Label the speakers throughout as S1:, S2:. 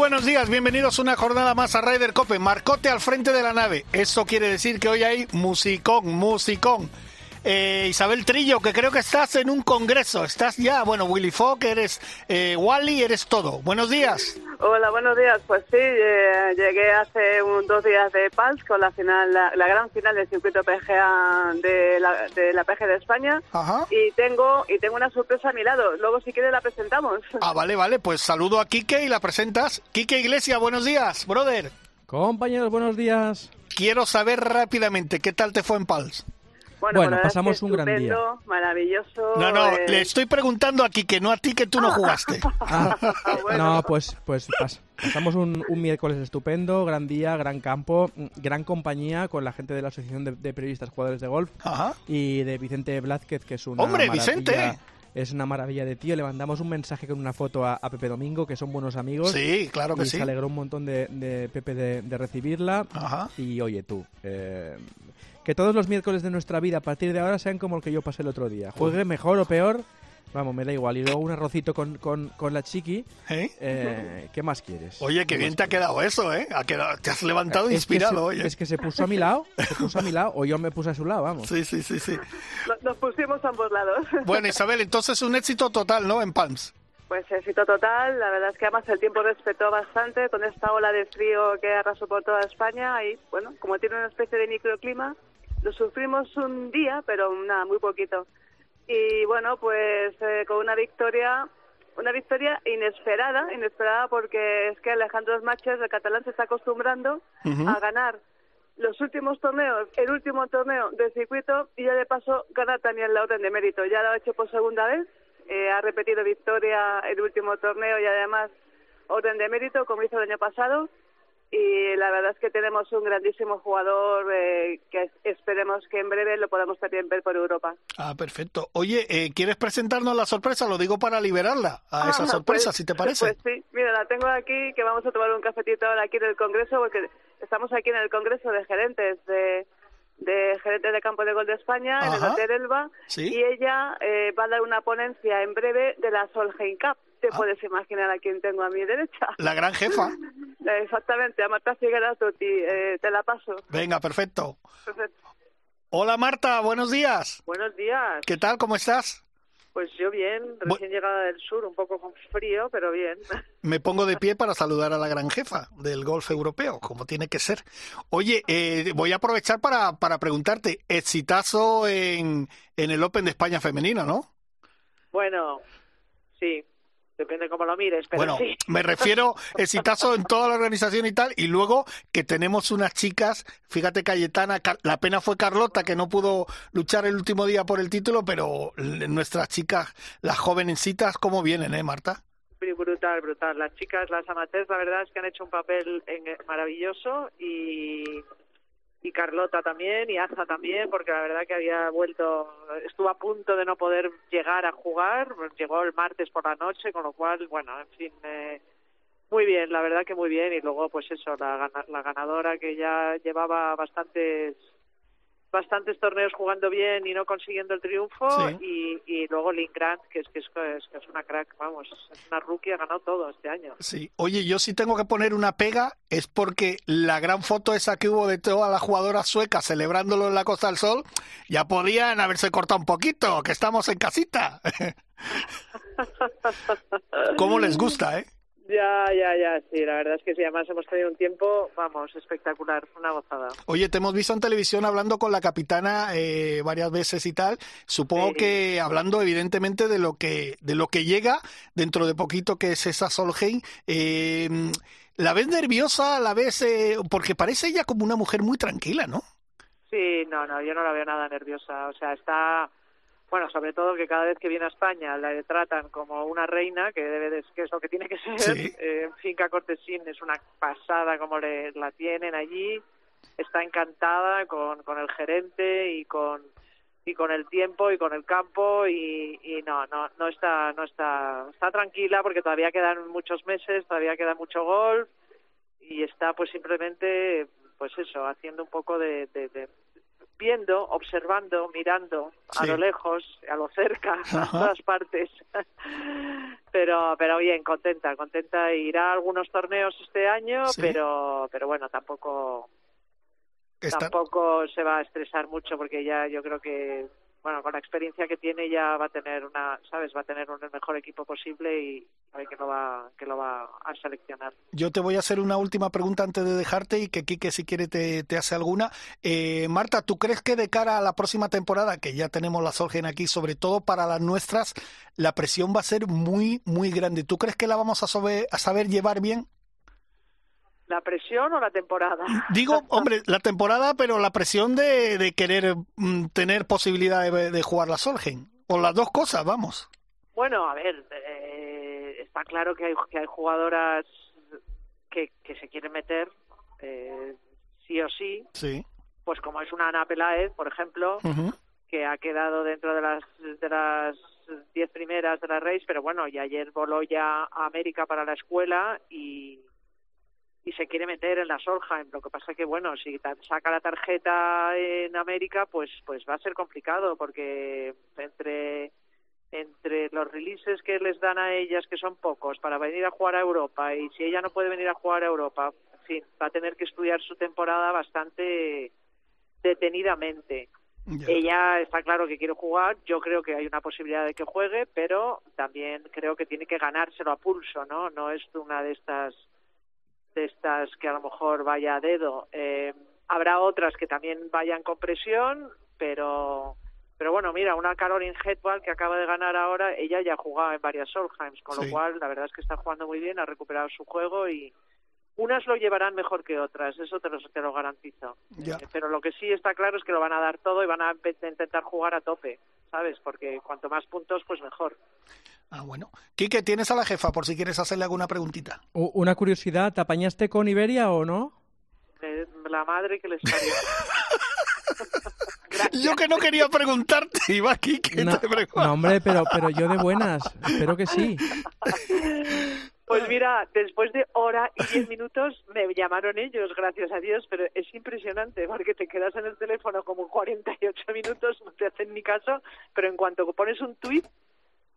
S1: Buenos días, bienvenidos una jornada más a Ryder Cope. Marcote al frente de la nave. Eso quiere decir que hoy hay musicón, musicón. Eh, Isabel Trillo, que creo que estás en un congreso. Estás ya, bueno, Willy Fogg, eres eh, Wally, eres todo. Buenos días.
S2: Hola, buenos días. Pues sí, eh, llegué hace un, dos días de Pals con la final, la, la gran final del circuito PGA de la, de la PG de España.
S1: Ajá.
S2: Y tengo y tengo una sorpresa a mi lado. Luego, si quieres, la presentamos.
S1: Ah, vale, vale, pues saludo a Quique y la presentas. Quique Iglesia, buenos días, brother.
S3: Compañeros, buenos días.
S1: Quiero saber rápidamente qué tal te fue en Pals.
S3: Bueno,
S2: es
S3: pasamos
S2: que
S3: un gran día.
S2: estupendo, Maravilloso.
S1: No, no,
S2: eh,
S1: le estoy preguntando a Quique, no a ti que tú no jugaste.
S3: Ah,
S2: bueno.
S3: No, pues, pues pas- pasamos un, un miércoles estupendo, gran día, gran campo, gran compañía con la gente de la Asociación de, de Periodistas Jugadores de Golf
S1: Ajá.
S3: y de Vicente Blázquez, que es una
S1: ¡Hombre,
S3: maravilla-
S1: Vicente!
S3: Es una maravilla de tío. Le mandamos un mensaje con una foto a, a Pepe Domingo, que son buenos amigos.
S1: Sí, claro que
S3: y
S1: sí.
S3: se alegró un montón de, de Pepe de, de recibirla.
S1: Ajá.
S3: Y oye tú, eh, que todos los miércoles de nuestra vida a partir de ahora sean como el que yo pasé el otro día. Juegue mejor o peor, vamos, me da igual. Y luego un arrocito con, con, con la chiqui.
S1: ¿Eh?
S3: eh, ¿Qué más quieres?
S1: Oye, qué
S3: ¿Qué
S1: bien te ha quedado eso, ¿eh? Ha quedado, te has levantado
S3: Es
S1: inspirado,
S3: se-
S1: oye.
S3: Es que se puso a mi lado, se puso a mi lado, o yo me puse a su lado, vamos.
S1: Sí, sí, sí, sí.
S2: Nos pusimos a ambos lados.
S1: Bueno, Isabel, entonces un éxito total, ¿no? En Palms.
S2: Pues éxito total, la verdad es que además el tiempo respetó bastante con esta ola de frío que arrasó por toda España y bueno, como tiene una especie de microclima, lo sufrimos un día, pero nada, muy poquito. Y bueno, pues eh, con una victoria, una victoria inesperada, inesperada porque es que Alejandro Smaches, el catalán, se está acostumbrando a ganar los últimos torneos, el último torneo del circuito y ya de paso gana también la orden de mérito. Ya lo ha hecho por segunda vez, eh, ha repetido victoria el último torneo y además orden de mérito como hizo el año pasado y la verdad es que tenemos un grandísimo jugador eh, que es- esperemos que en breve lo podamos también ver por Europa.
S1: Ah, perfecto. Oye, eh, ¿quieres presentarnos la sorpresa? Lo digo para liberarla a esa
S2: Ah,
S1: sorpresa,
S2: pues-
S1: si te parece.
S2: Pues sí, mira, la tengo aquí, que vamos a tomar un cafetito ahora aquí en el Congreso, porque estamos aquí en el Congreso de gerentes de, de gerentes de campo de gol de España, en el. Hotel Elba,
S1: Sí.
S2: y ella eh, va a dar una ponencia en breve de la Solheim Cup. Te
S1: Ah.
S2: puedes imaginar a quién tengo a mi derecha.
S1: La gran jefa.
S2: Eh, Exactamente, a Marta Figueras eh, te la paso.
S1: Venga, perfecto.
S2: Perfecto.
S1: Hola Marta, buenos días.
S4: Buenos días.
S1: ¿Qué tal? ¿Cómo estás?
S4: Pues yo bien,
S1: Bu-
S4: recién llegada del sur, un poco con frío, pero bien.
S1: Me pongo de pie para saludar a la gran jefa del golf europeo, como tiene que ser. Oye, eh, voy a aprovechar para, para preguntarte, exitazo en, en el Open de España femenino, ¿no?
S4: Bueno, sí, depende cómo lo mires, pero
S1: bueno,
S4: sí.
S1: me refiero exitazo en toda la organización y tal, y luego que tenemos unas chicas, fíjate Cayetana, la pena fue Carlota que no pudo luchar el último día por el título, pero nuestras chicas, las jovencitas, ¿cómo vienen, eh, Marta?
S4: Brutal, brutal. Las chicas, las amateurs, la verdad es que han hecho un papel en- maravilloso y, y Carlota también y Aza también, porque la verdad que había vuelto, estuvo a punto de no poder llegar a jugar, pues llegó el martes por la noche, con lo cual, bueno, en fin, eh, muy bien, la verdad que muy bien. Y luego, pues eso, la, la ganadora que ya llevaba bastantes bastantes torneos jugando bien y no consiguiendo el triunfo
S1: Sí.
S4: y, y luego Lynn Grant que es que es, es, que es una crack vamos es una rookie ha ganado todo este año
S1: Sí, oye, yo sí tengo que poner una pega, es porque la gran foto esa que hubo de todas las jugadoras suecas celebrándolo en la Costa del Sol, ya podían haberse cortado un poquito, que estamos en casita. ¿Cómo les gusta, eh?
S4: Ya ya ya sí la verdad es que sí además hemos tenido un tiempo vamos espectacular una gozada
S1: Oye, te hemos visto en televisión hablando con la capitana eh, varias veces y tal. Supongo
S4: Sí.
S1: que hablando evidentemente de lo que de lo que llega dentro de poquito que es esa Solheim. Eh, la ves nerviosa, la ves eh, porque parece ella como una mujer muy tranquila, ¿no?
S4: sí no no yo no la veo nada nerviosa o sea está bueno, sobre todo que cada vez que viene a España la tratan como una reina, que debe de, que es lo que tiene que ser.
S1: Sí.
S4: Eh, Finca Cortesín es una pasada como le, la tienen allí. está encantada con, con el gerente y con y con el tiempo y con el campo y, y no no no está no está está tranquila porque todavía quedan muchos meses todavía queda mucho golf y está pues simplemente pues eso haciendo un poco de, de, viendo observando mirando a lo lejos a lo cerca a todas partes. Pero pero bien contenta contenta. Irá a algunos torneos este año pero pero bueno tampoco tampoco se va a estresar mucho porque ya yo creo que bueno con la experiencia que tiene ya va a tener una sabes va a tener un, el mejor equipo posible y sabe que lo va que lo va a seleccionar.
S1: Yo te voy a hacer una última pregunta antes de dejarte y que Quique si quiere te, te hace alguna. Eh, Marta tú crees que de cara a la próxima temporada que ya tenemos la Solgen aquí sobre todo para las nuestras la presión va a ser muy muy grande tú crees que la vamos a, a saber llevar bien
S4: ¿La presión o la temporada?
S1: Digo, hombre, la temporada, pero la presión de, de querer mm, tener posibilidad de, jugar la Solgen. O las dos cosas, vamos.
S4: Bueno, a ver, eh, está claro que hay, que hay jugadoras que, que se quieren meter, eh, sí o sí.
S1: Sí.
S4: Pues como es una Ana Peláez, por ejemplo, que ha quedado dentro de las de las diez primeras de la race, pero bueno, y ayer voló ya a América para la escuela y y se quiere meter en la Solheim. Lo que pasa que, bueno, si saca la tarjeta en América, pues, pues va a ser complicado porque entre entre los releases que les dan a ellas, que son pocos, para venir a jugar a Europa, y si ella no puede venir a jugar a Europa, en fin, va a tener que estudiar su temporada bastante detenidamente. Ella está claro que quiere jugar, yo creo que hay una posibilidad de que juegue, pero también creo que tiene que ganárselo a pulso, ¿no? No es una de estas de estas que a lo mejor vaya a dedo. Eh, habrá otras que también vayan con presión, pero pero bueno, mira, una Caroline Hetwald que acaba de ganar ahora, ella ya ha jugado en varias Solheims, con lo cual la verdad es que está jugando muy bien, ha recuperado su juego y unas lo llevarán mejor que otras, eso te lo, te lo garantizo. Eh, pero lo que sí está claro es que lo van a dar todo y van a intentar jugar a tope, ¿sabes? Porque cuanto más puntos, pues mejor.
S1: Ah, bueno. Quique, ¿tienes a la jefa por si quieres hacerle alguna preguntita?
S3: Una curiosidad, ¿te apañaste con Iberia o no?
S4: la madre que les parió.
S1: yo que no quería preguntarte, iba aquí
S3: no, no, hombre, pero, pero yo de buenas, espero que sí.
S4: Pues mira, después de hora y diez minutos me llamaron ellos, gracias a Dios, pero es impresionante porque te quedas en el teléfono como 48 minutos, no te hacen ni caso, pero en cuanto pones un tuit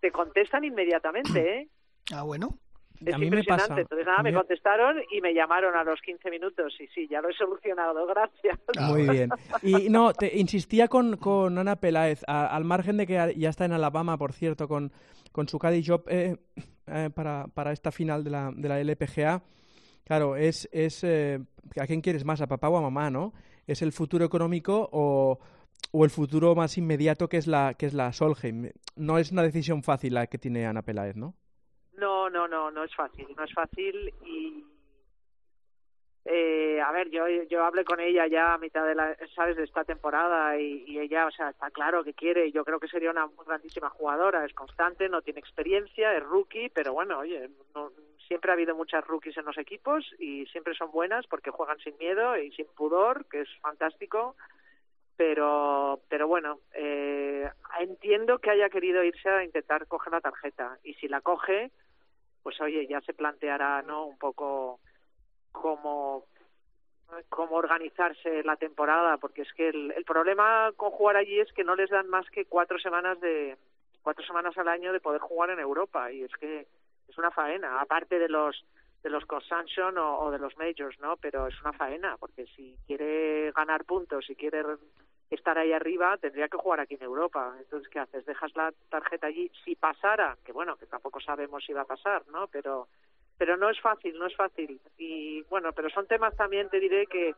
S4: te contestan inmediatamente, ¿eh?
S1: Ah, bueno.
S4: Es impresionante. Entonces, nada, me contestaron y me llamaron a los 15 minutos. Y sí, ya lo he solucionado, gracias.
S3: Ah, Muy bien. Y no, te insistía con, con Ana Peláez, al margen de que ya está en Alabama, por cierto, con, con su Caddy Job eh, eh, para, para esta final de la, de la LPGA. Claro, es, es eh, ¿a quién quieres más? ¿A papá o a mamá, no? ¿Es el futuro económico o, o el futuro más inmediato que es la que es la Solheim. No es una decisión fácil la que tiene Ana Peláez, ¿no?
S4: No, no, no, no es fácil, no es fácil y eh, a ver, yo yo hablé con ella ya a mitad de la, sabes, de esta temporada y, y, ella, o sea, está claro que quiere. Yo creo que sería una grandísima jugadora. Es constante, no tiene experiencia, es rookie, pero bueno, oye, no, siempre ha habido muchas rookies en los equipos y siempre son buenas porque juegan sin miedo y sin pudor, que es fantástico pero pero bueno eh, entiendo que haya querido irse a intentar coger la tarjeta y si la coge pues oye ya se planteará no un poco cómo cómo organizarse la temporada porque es que el, el problema con jugar allí es que no les dan más que cuatro semanas de cuatro semanas al año de poder jugar en Europa y es que es una faena aparte de los de los o, o, de los majors, ¿no? Pero es una faena, porque si quiere ganar puntos, si quiere estar ahí arriba, tendría que jugar aquí en Europa. Entonces, ¿qué haces? ¿Dejas la tarjeta allí? Si pasara, que bueno, que tampoco sabemos si va a pasar, ¿no? Pero, pero no es fácil, no es fácil. Y bueno, pero son temas también, te diré, que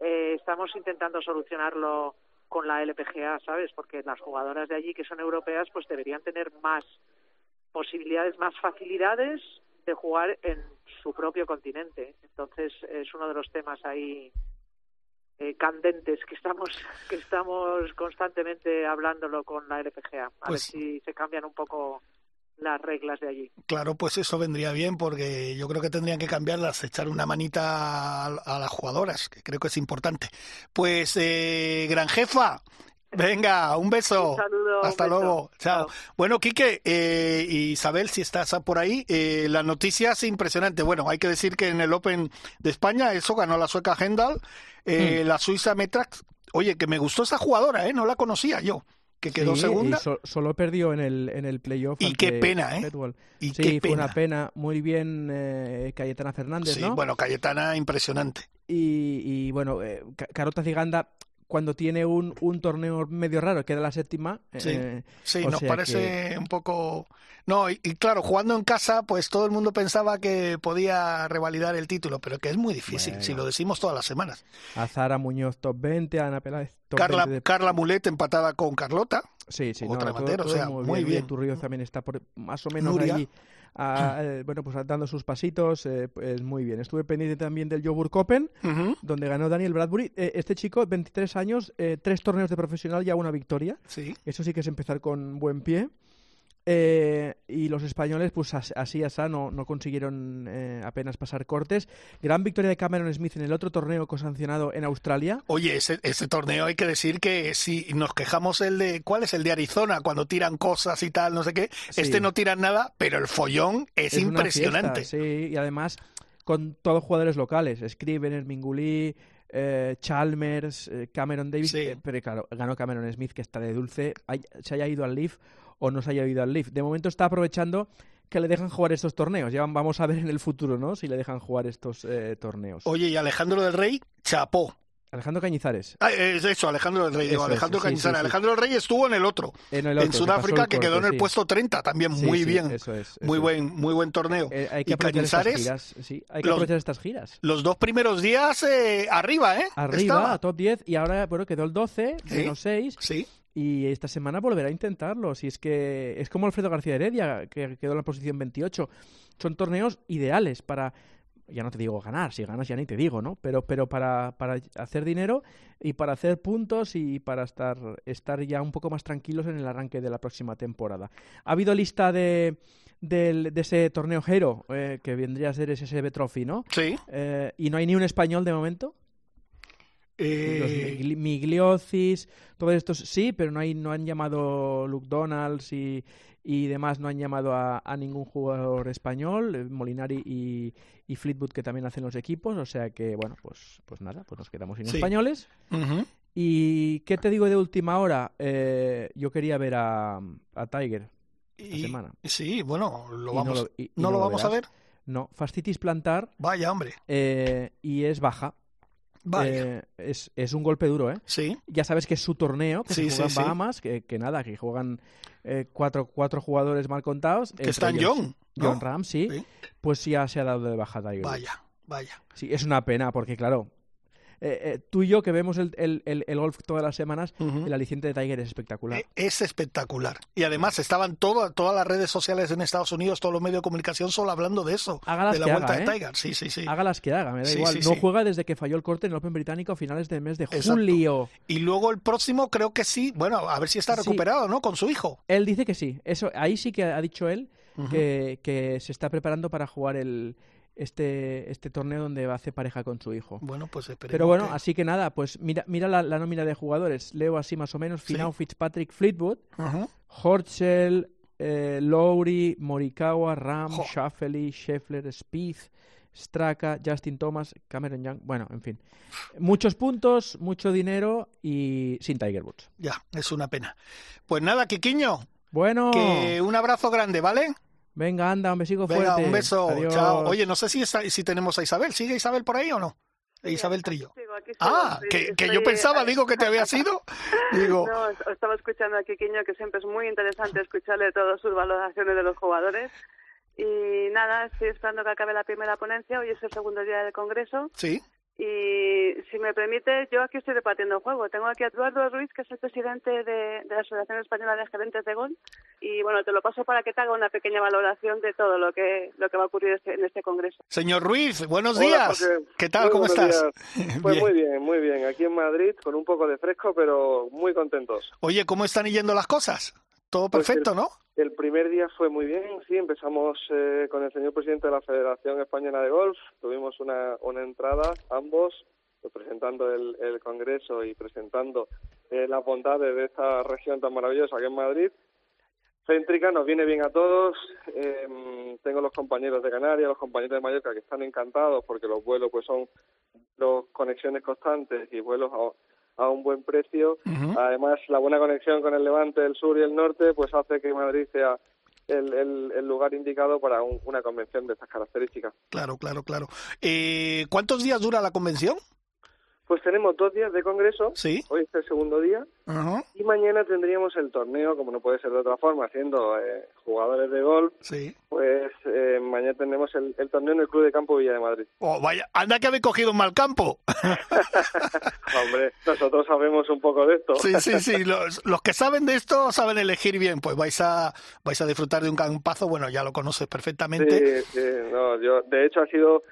S4: eh, estamos intentando solucionarlo con la LPGA, ¿sabes? Porque las jugadoras de allí que son europeas, pues deberían tener más posibilidades, más facilidades de jugar en su propio continente. Entonces es uno de los temas ahí eh, candentes que estamos que estamos constantemente hablándolo con la LPGA. A ver pues si se cambian un poco las reglas de allí.
S1: Claro, pues eso vendría bien porque yo creo que tendrían que cambiarlas, echar una manita a, a las jugadoras, que creo que es importante. Pues, eh, gran jefa, venga, un beso.
S2: Un saludo,
S1: Hasta
S2: un beso.
S1: luego. Chao.
S2: Chao.
S1: Bueno, Quique, eh, Isabel, si estás por ahí, eh, la noticia es impresionante. Bueno, hay que decir que en el Open de España, eso ganó la sueca Hendal, eh, la suiza Metrax. Oye, que me gustó esa jugadora, ¿eh? No la conocía yo. Que quedó
S3: Sí,
S1: segunda.
S3: Y so- solo perdió en el, en el playoff.
S1: Y
S3: ante
S1: qué pena, ¿eh? Y
S3: sí,
S1: qué
S3: fue una
S1: pena.
S3: Muy bien eh, Cayetana Fernández,
S1: Sí,
S3: ¿no?
S1: bueno, Cayetana, impresionante.
S3: Y, y, bueno, eh, Ca- Carota Ziganda, cuando tiene un, un torneo medio raro, queda la séptima.
S1: Sí,
S3: eh,
S1: sí,
S3: o
S1: nos parece un poco... No, y, y claro, jugando en casa, pues todo el mundo pensaba que podía revalidar el título, pero que es muy difícil,
S3: Bueno.
S1: si lo decimos todas las semanas.
S3: A Zara Muñoz top 20, a Ana Peláez top
S1: Carla,
S3: 20 de-
S1: Carla Mulet empatada con Carlota.
S3: Sí, sí,
S1: otra
S3: no, todo-
S1: o sea,
S3: muy, bien.
S1: bien.
S3: Nuria Turríoz también está por, más o menos
S1: Nuria.
S3: ahí, ah, eh, bueno, pues dando sus pasitos, eh, pues muy bien. Estuve pendiente también del Joburg Open,
S1: Ujú,
S3: donde ganó Daniel Bradbury. Eh, este chico, 23 años, eh, tres torneos de profesional, ya una victoria.
S1: Sí,
S3: Eso sí que es empezar con buen pie. Eh, y los españoles, pues as- así, así, no, no consiguieron eh, apenas pasar cortes. Gran victoria de Cameron Smith en el otro torneo sancionado en Australia.
S1: Oye, ese, ese torneo hay que decir que si nos quejamos el de, ¿cuál es el de Arizona? Cuando tiran cosas y tal, no sé qué.
S3: Sí.
S1: Este no tiran nada, pero el follón es, impresionante.
S3: fiesta, sí, y además con todos jugadores locales. Scrivener, Minguli, eh, Chalmers, eh, Cameron Davis.
S1: Sí.
S3: pero claro, ganó Cameron Smith, que está de dulce. hay- se haya ido al Leaf o no se haya ido al Leaf. De momento está aprovechando que le dejan jugar estos torneos. Ya vamos a ver en el futuro, ¿no? Si le dejan jugar estos eh, torneos.
S1: Oye, y Alejandro del Rey, chapó.
S3: Alejandro Cañizares.
S1: Ah, es eso, Alejandro del Rey,
S3: Eso
S1: Alejandro Cañizares.
S3: sí, sí.
S1: Alejandro del Rey estuvo en el otro,
S3: En, el
S1: en
S3: otro, se
S1: Sudáfrica, que quedó en el
S3: sí.
S1: puesto 30, también muy bien.
S3: Eso es.
S1: Muy
S3: eso
S1: buen, muy buen torneo.
S3: Eh, hay que
S1: y
S3: aprovechar estas
S1: Cañizares,
S3: giras. Sí, hay que
S1: los-
S3: aprovechar estas giras.
S1: los dos primeros días eh, arriba, ¿eh?
S3: Arriba,
S1: Estaba.
S3: top 10, y ahora, bueno, quedó el 12,
S1: Sí.
S3: menos 6,
S1: Sí,
S3: y esta semana volverá a intentarlo. Si es que es como Alfredo García Heredia, que quedó en la posición 28. Son torneos ideales para, ya no te digo ganar, si ganas ya ni te digo, ¿no? Pero, pero para, para hacer dinero y para hacer puntos y para estar, estar ya un poco más tranquilos en el arranque de la próxima temporada. Ha habido lista de, del- de ese torneo Hero, eh, que vendría a ser ese SSB Trophy, ¿no?
S1: sí.
S3: Eh, y no hay ni un español de momento. Los
S1: Eh,
S3: Migli- Migliocis, todos estos sí, pero no hay no han llamado Luke Donalds y, y demás, no han llamado a, a ningún jugador español, eh, Molinari y, y Fleetwood que también hacen los equipos, o sea que bueno, pues pues nada, pues nos quedamos sin
S1: Sí.
S3: españoles. ¿Y qué te digo de última hora? Eh, yo quería ver a, a Tiger esta
S1: Y-
S3: semana.
S1: Sí, bueno, lo
S3: Y
S1: vamos,
S3: lo-
S1: ¿no lo vamos a ver.
S3: No, fascitis plantar
S1: Vaya, hombre.
S3: eh, y es baja. Eh, es, es un golpe duro, ¿eh?
S1: Sí,
S3: ya sabes que es su torneo, que
S1: Sí,
S3: se juega
S1: sí,
S3: en
S1: sí.
S3: Bahamas, que, que nada, que juegan eh, cuatro, cuatro jugadores mal contados.
S1: que
S3: entre
S1: está en
S3: ellos
S1: John. ¿no?
S3: John Ram, sí,
S1: Sí.
S3: Pues ya se ha dado de baja Tiger. Woods.
S1: Vaya, vaya.
S3: Sí, es una pena, porque claro, eh, eh, tú y yo que vemos el, el, el, el golf todas las semanas, el aliciente de Tiger es espectacular.
S1: E- Es espectacular. Y además estaban todo- todas las redes sociales en Estados Unidos, todos los medios de comunicación, solo hablando de eso. De la
S3: que
S1: vuelta
S3: haga,
S1: de
S3: ¿eh?
S1: Tiger. Sí, sí, sí.
S3: Haga las que haga, me da
S1: Sí,
S3: igual.
S1: sí,
S3: no
S1: sí.
S3: juega desde que falló el corte en el Open Británico a finales del mes de
S1: Exacto.
S3: julio.
S1: Y luego el próximo creo que sí. Bueno, a ver si está recuperado, ¿no? Con su hijo.
S3: Él dice que sí. Eso, ahí sí que ha dicho él que, que se está preparando para jugar el, este, este torneo donde va a hacer pareja con su hijo.
S1: Bueno, pues esperemos.
S3: Pero bueno,
S1: que-
S3: así que nada, pues mira, mira la, la nómina de jugadores. Leo así más o menos.
S1: Sí.
S3: Finau, Fitzpatrick, Fleetwood,
S1: Ujú.
S3: Horschel, eh, Lowry, Morikawa, Ram,
S1: Jo.
S3: Schauffele, Scheffler, Spieth, Straka, Justin Thomas, Cameron Young. Bueno, en fin. Muchos puntos, mucho dinero y sin Tiger Woods.
S1: Ya, es una pena. Pues nada, Quiquiño,
S3: Bueno,
S1: que un abrazo grande, ¿vale?
S3: Venga, anda, un besico
S1: Venga,
S3: fuerte.
S1: un beso.
S3: Adiós.
S1: Chao. Oye, no sé si, está- si tenemos a Isabel. ¿Sigue Isabel por ahí o no? Isabel Trillo.
S2: Aquí sigo, aquí sigo.
S1: Ah,
S2: Estoy-
S1: que, que
S2: estoy-
S1: yo pensaba, digo, que te había sido. Digo,
S2: No, estaba escuchando a Quiquiño, que siempre es muy interesante escucharle todas sus valoraciones de los jugadores. Y nada, estoy esperando que acabe la primera ponencia. Hoy es el segundo día del Congreso.
S1: sí.
S2: Y si me permite, yo aquí estoy repartiendo juego. Tengo aquí a Eduardo Ruiz, que es el presidente de, de la Asociación Española de Gerentes de Gol. Y bueno, te lo paso para que te haga una pequeña valoración de todo lo que, lo que va a ocurrir este- en este Congreso.
S1: Señor Ruiz, buenos días. ¿Qué tal?
S5: Muy
S1: ¿Cómo estás?
S5: Pues
S1: Bien.
S5: muy bien, muy bien. Aquí en Madrid con un poco de fresco, pero muy contentos.
S1: Oye, ¿cómo están yendo las cosas? Todo pues perfecto, ¿no?
S5: El primer día fue muy bien, sí, empezamos eh, con el señor presidente de la Federación Española de Golf, tuvimos una, una entrada, ambos, pues, presentando el, el, Congreso y presentando eh, las bondades de esta región tan maravillosa que es Madrid. Céntrica nos viene bien a todos. Eh, tengo los compañeros de Canarias, los compañeros de Mallorca que están encantados porque los vuelos pues son dos conexiones constantes y vuelos a, a un buen precio. Además, la buena conexión con el Levante, el sur y el norte pues hace que Madrid sea el, el, lugar indicado para una convención de estas características.
S1: Claro, claro, claro. Eh, ¿Cuántos días dura la convención?
S5: Pues tenemos dos días de congreso,
S1: ¿Sí?
S5: hoy es el segundo día, y mañana tendríamos el torneo, como no puede ser de otra forma, siendo eh, jugadores de golf,
S1: sí.
S5: pues eh, mañana tendremos el, torneo en el Club de Campo Villa de Madrid.
S1: Oh, vaya, anda que habéis cogido un mal campo.
S5: Hombre, nosotros sabemos un poco de esto.
S1: sí, sí, sí, los, los, que saben de esto saben elegir bien, pues vais a vais a disfrutar de un campazo, bueno, ya lo conoces perfectamente.
S5: Sí, sí, no, yo, de hecho ha sido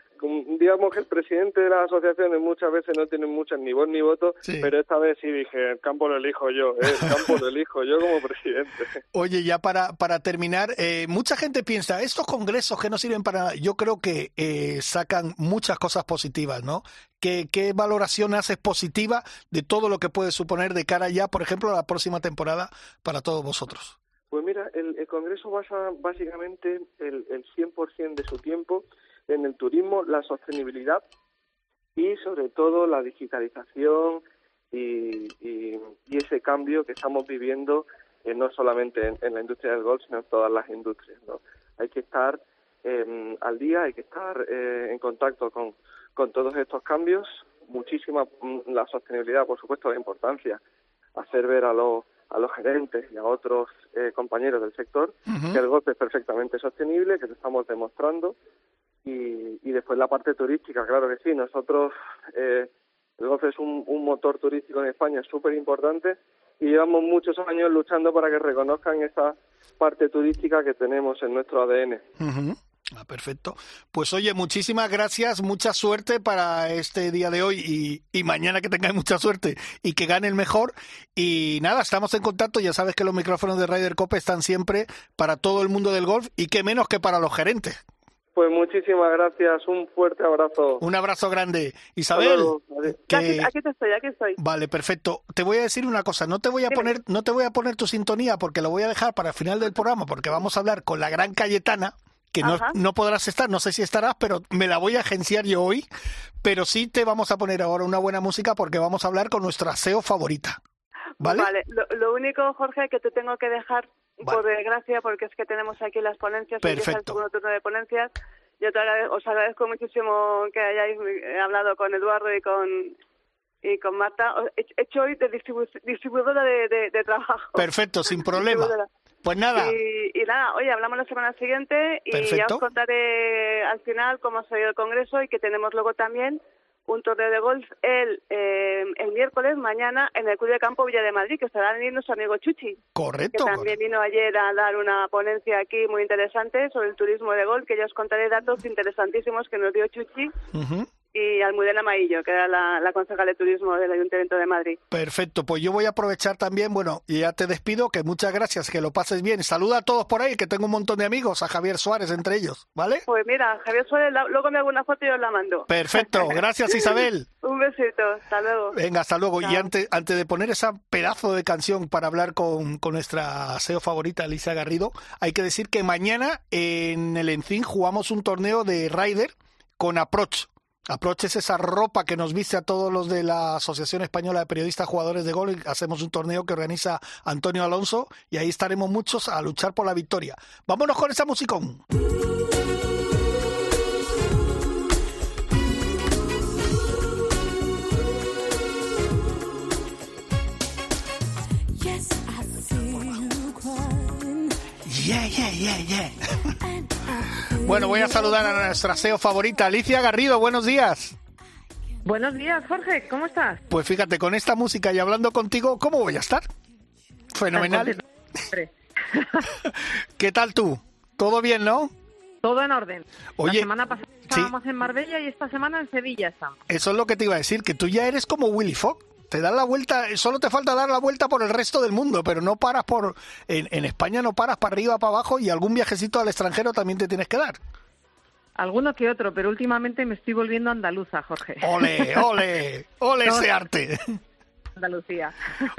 S5: digamos que el presidente de las asociaciones muchas veces no tiene muchas ni voz ni voto, pero esta vez sí dije, el campo lo elijo yo, ¿eh? el campo lo elijo yo como presidente.
S1: Oye, ya para, para terminar, eh, mucha gente piensa, estos congresos que no sirven para nada, yo creo que eh, sacan muchas cosas positivas, ¿no? ¿Qué, ¿Qué valoración haces positiva de todo lo que puede suponer de cara ya, por ejemplo, a la próxima temporada para todos vosotros?
S5: Pues mira, el, el Congreso basa básicamente el, el 100% de su tiempo en el turismo la sostenibilidad y sobre todo la digitalización y, ese cambio que estamos viviendo eh, no solamente en, la industria del golf, sino en todas las industrias. ¿no? Hay que estar em, al día, hay que estar eh, en contacto con, con todos estos cambios. Muchísima mm, la sostenibilidad, por supuesto, la importancia. Hacer ver a los, a los gerentes y a otros eh, compañeros del sector que el golf es perfectamente sostenible, que lo estamos demostrando y, y después la parte turística, claro que sí. Nosotros, eh, el golf es un, un motor turístico en España súper importante y llevamos muchos años luchando para que reconozcan esa parte turística que tenemos en nuestro ADN.
S1: Ah, perfecto. Pues oye, muchísimas gracias, mucha suerte para este día de hoy y, mañana que tengáis mucha suerte y que gane el mejor. Y nada, estamos en contacto, ya sabes que los micrófonos de Ryder Cope están siempre para todo el mundo del golf y qué menos que para los gerentes.
S5: Pues muchísimas gracias, un fuerte abrazo.
S1: Un abrazo grande. Isabel.
S2: Aquí, estoy, aquí estoy.
S1: Vale, perfecto. Te voy a decir una cosa, no te voy a poner no te voy a poner tu sintonía porque lo voy a dejar para el final del programa porque vamos a hablar con la gran Cayetana que no, no, podrás estar, no sé si estarás, pero me la voy a agenciar yo hoy, pero sí te vamos a poner ahora una buena música porque vamos a hablar con nuestra SEO favorita. ¿Vale?
S2: Vale, lo, lo único, Jorge, que te tengo que dejar por desgracia, porque es que tenemos aquí las ponencias,
S1: Perfecto. el
S2: segundo turno de ponencias. Yo te os agradezco muchísimo que hayáis hablado con Eduardo y con y con Marta. He hecho hoy de distribuidora de, de, trabajo.
S1: Perfecto, sin problema. Pues nada.
S2: Y, y, nada, oye, hablamos la semana siguiente y ya os contaré al final cómo ha salido el congreso y que tenemos luego también un torneo de golf el, eh, el miércoles, mañana, en el Club de Campo Villa de Madrid, que estará viniendo nuestro amigo Chuchi.
S1: Correcto.
S2: Que también vino ayer a dar una ponencia aquí muy interesante sobre el turismo de golf, que ya os contaré datos interesantísimos que nos dio Chuchi y Almudena Maillo, que era la, la, concejal de turismo del Ayuntamiento de Madrid.
S1: Perfecto, pues yo voy a aprovechar también, bueno, y ya te despido, que muchas gracias, que lo pases bien. Saluda a todos por ahí, que tengo un montón de amigos, a Javier Suárez entre ellos, ¿vale?
S2: Pues mira, Javier Suárez, luego me hago una foto y os la mando.
S1: Perfecto, gracias Isabel.
S2: un besito, hasta luego.
S1: Venga, hasta luego. Y antes, antes de poner esa pedazo de canción para hablar con, con nuestra SEO favorita, Alicia Garrido, hay que decir que mañana en el Encin jugamos un torneo de Rider con Approach Aproches esa ropa que nos viste a todos los de la Asociación Española de Periodistas Jugadores de Gol. Hacemos un torneo que organiza Antonio Alonso y ahí estaremos muchos a luchar por la victoria. Vámonos con esa musicón. Yeah, yeah, yeah, yeah. Bueno, voy a saludar a nuestra SEO favorita, Alicia Garrido. Buenos días.
S6: Buenos días, Jorge. ¿Cómo estás?
S1: Pues fíjate, con esta música y hablando contigo, ¿cómo voy a estar? Fenomenal. ¿Qué tal tú? ¿Todo bien, no?
S6: Todo en orden. Oye, la semana pasada estábamos en Marbella y esta semana en Sevilla estamos.
S1: Eso es lo que te iba a decir, que tú ya eres como Willy Fogg. Te das la vuelta, solo te falta dar la vuelta por el resto del mundo, pero no paras por, en, en España no paras para arriba, para abajo y algún viajecito al extranjero también te tienes que dar.
S6: Alguno que otro, pero últimamente me estoy volviendo andaluza, Jorge.
S1: ¡Ole, ole! ¡Ole ese arte!
S6: Andalucía.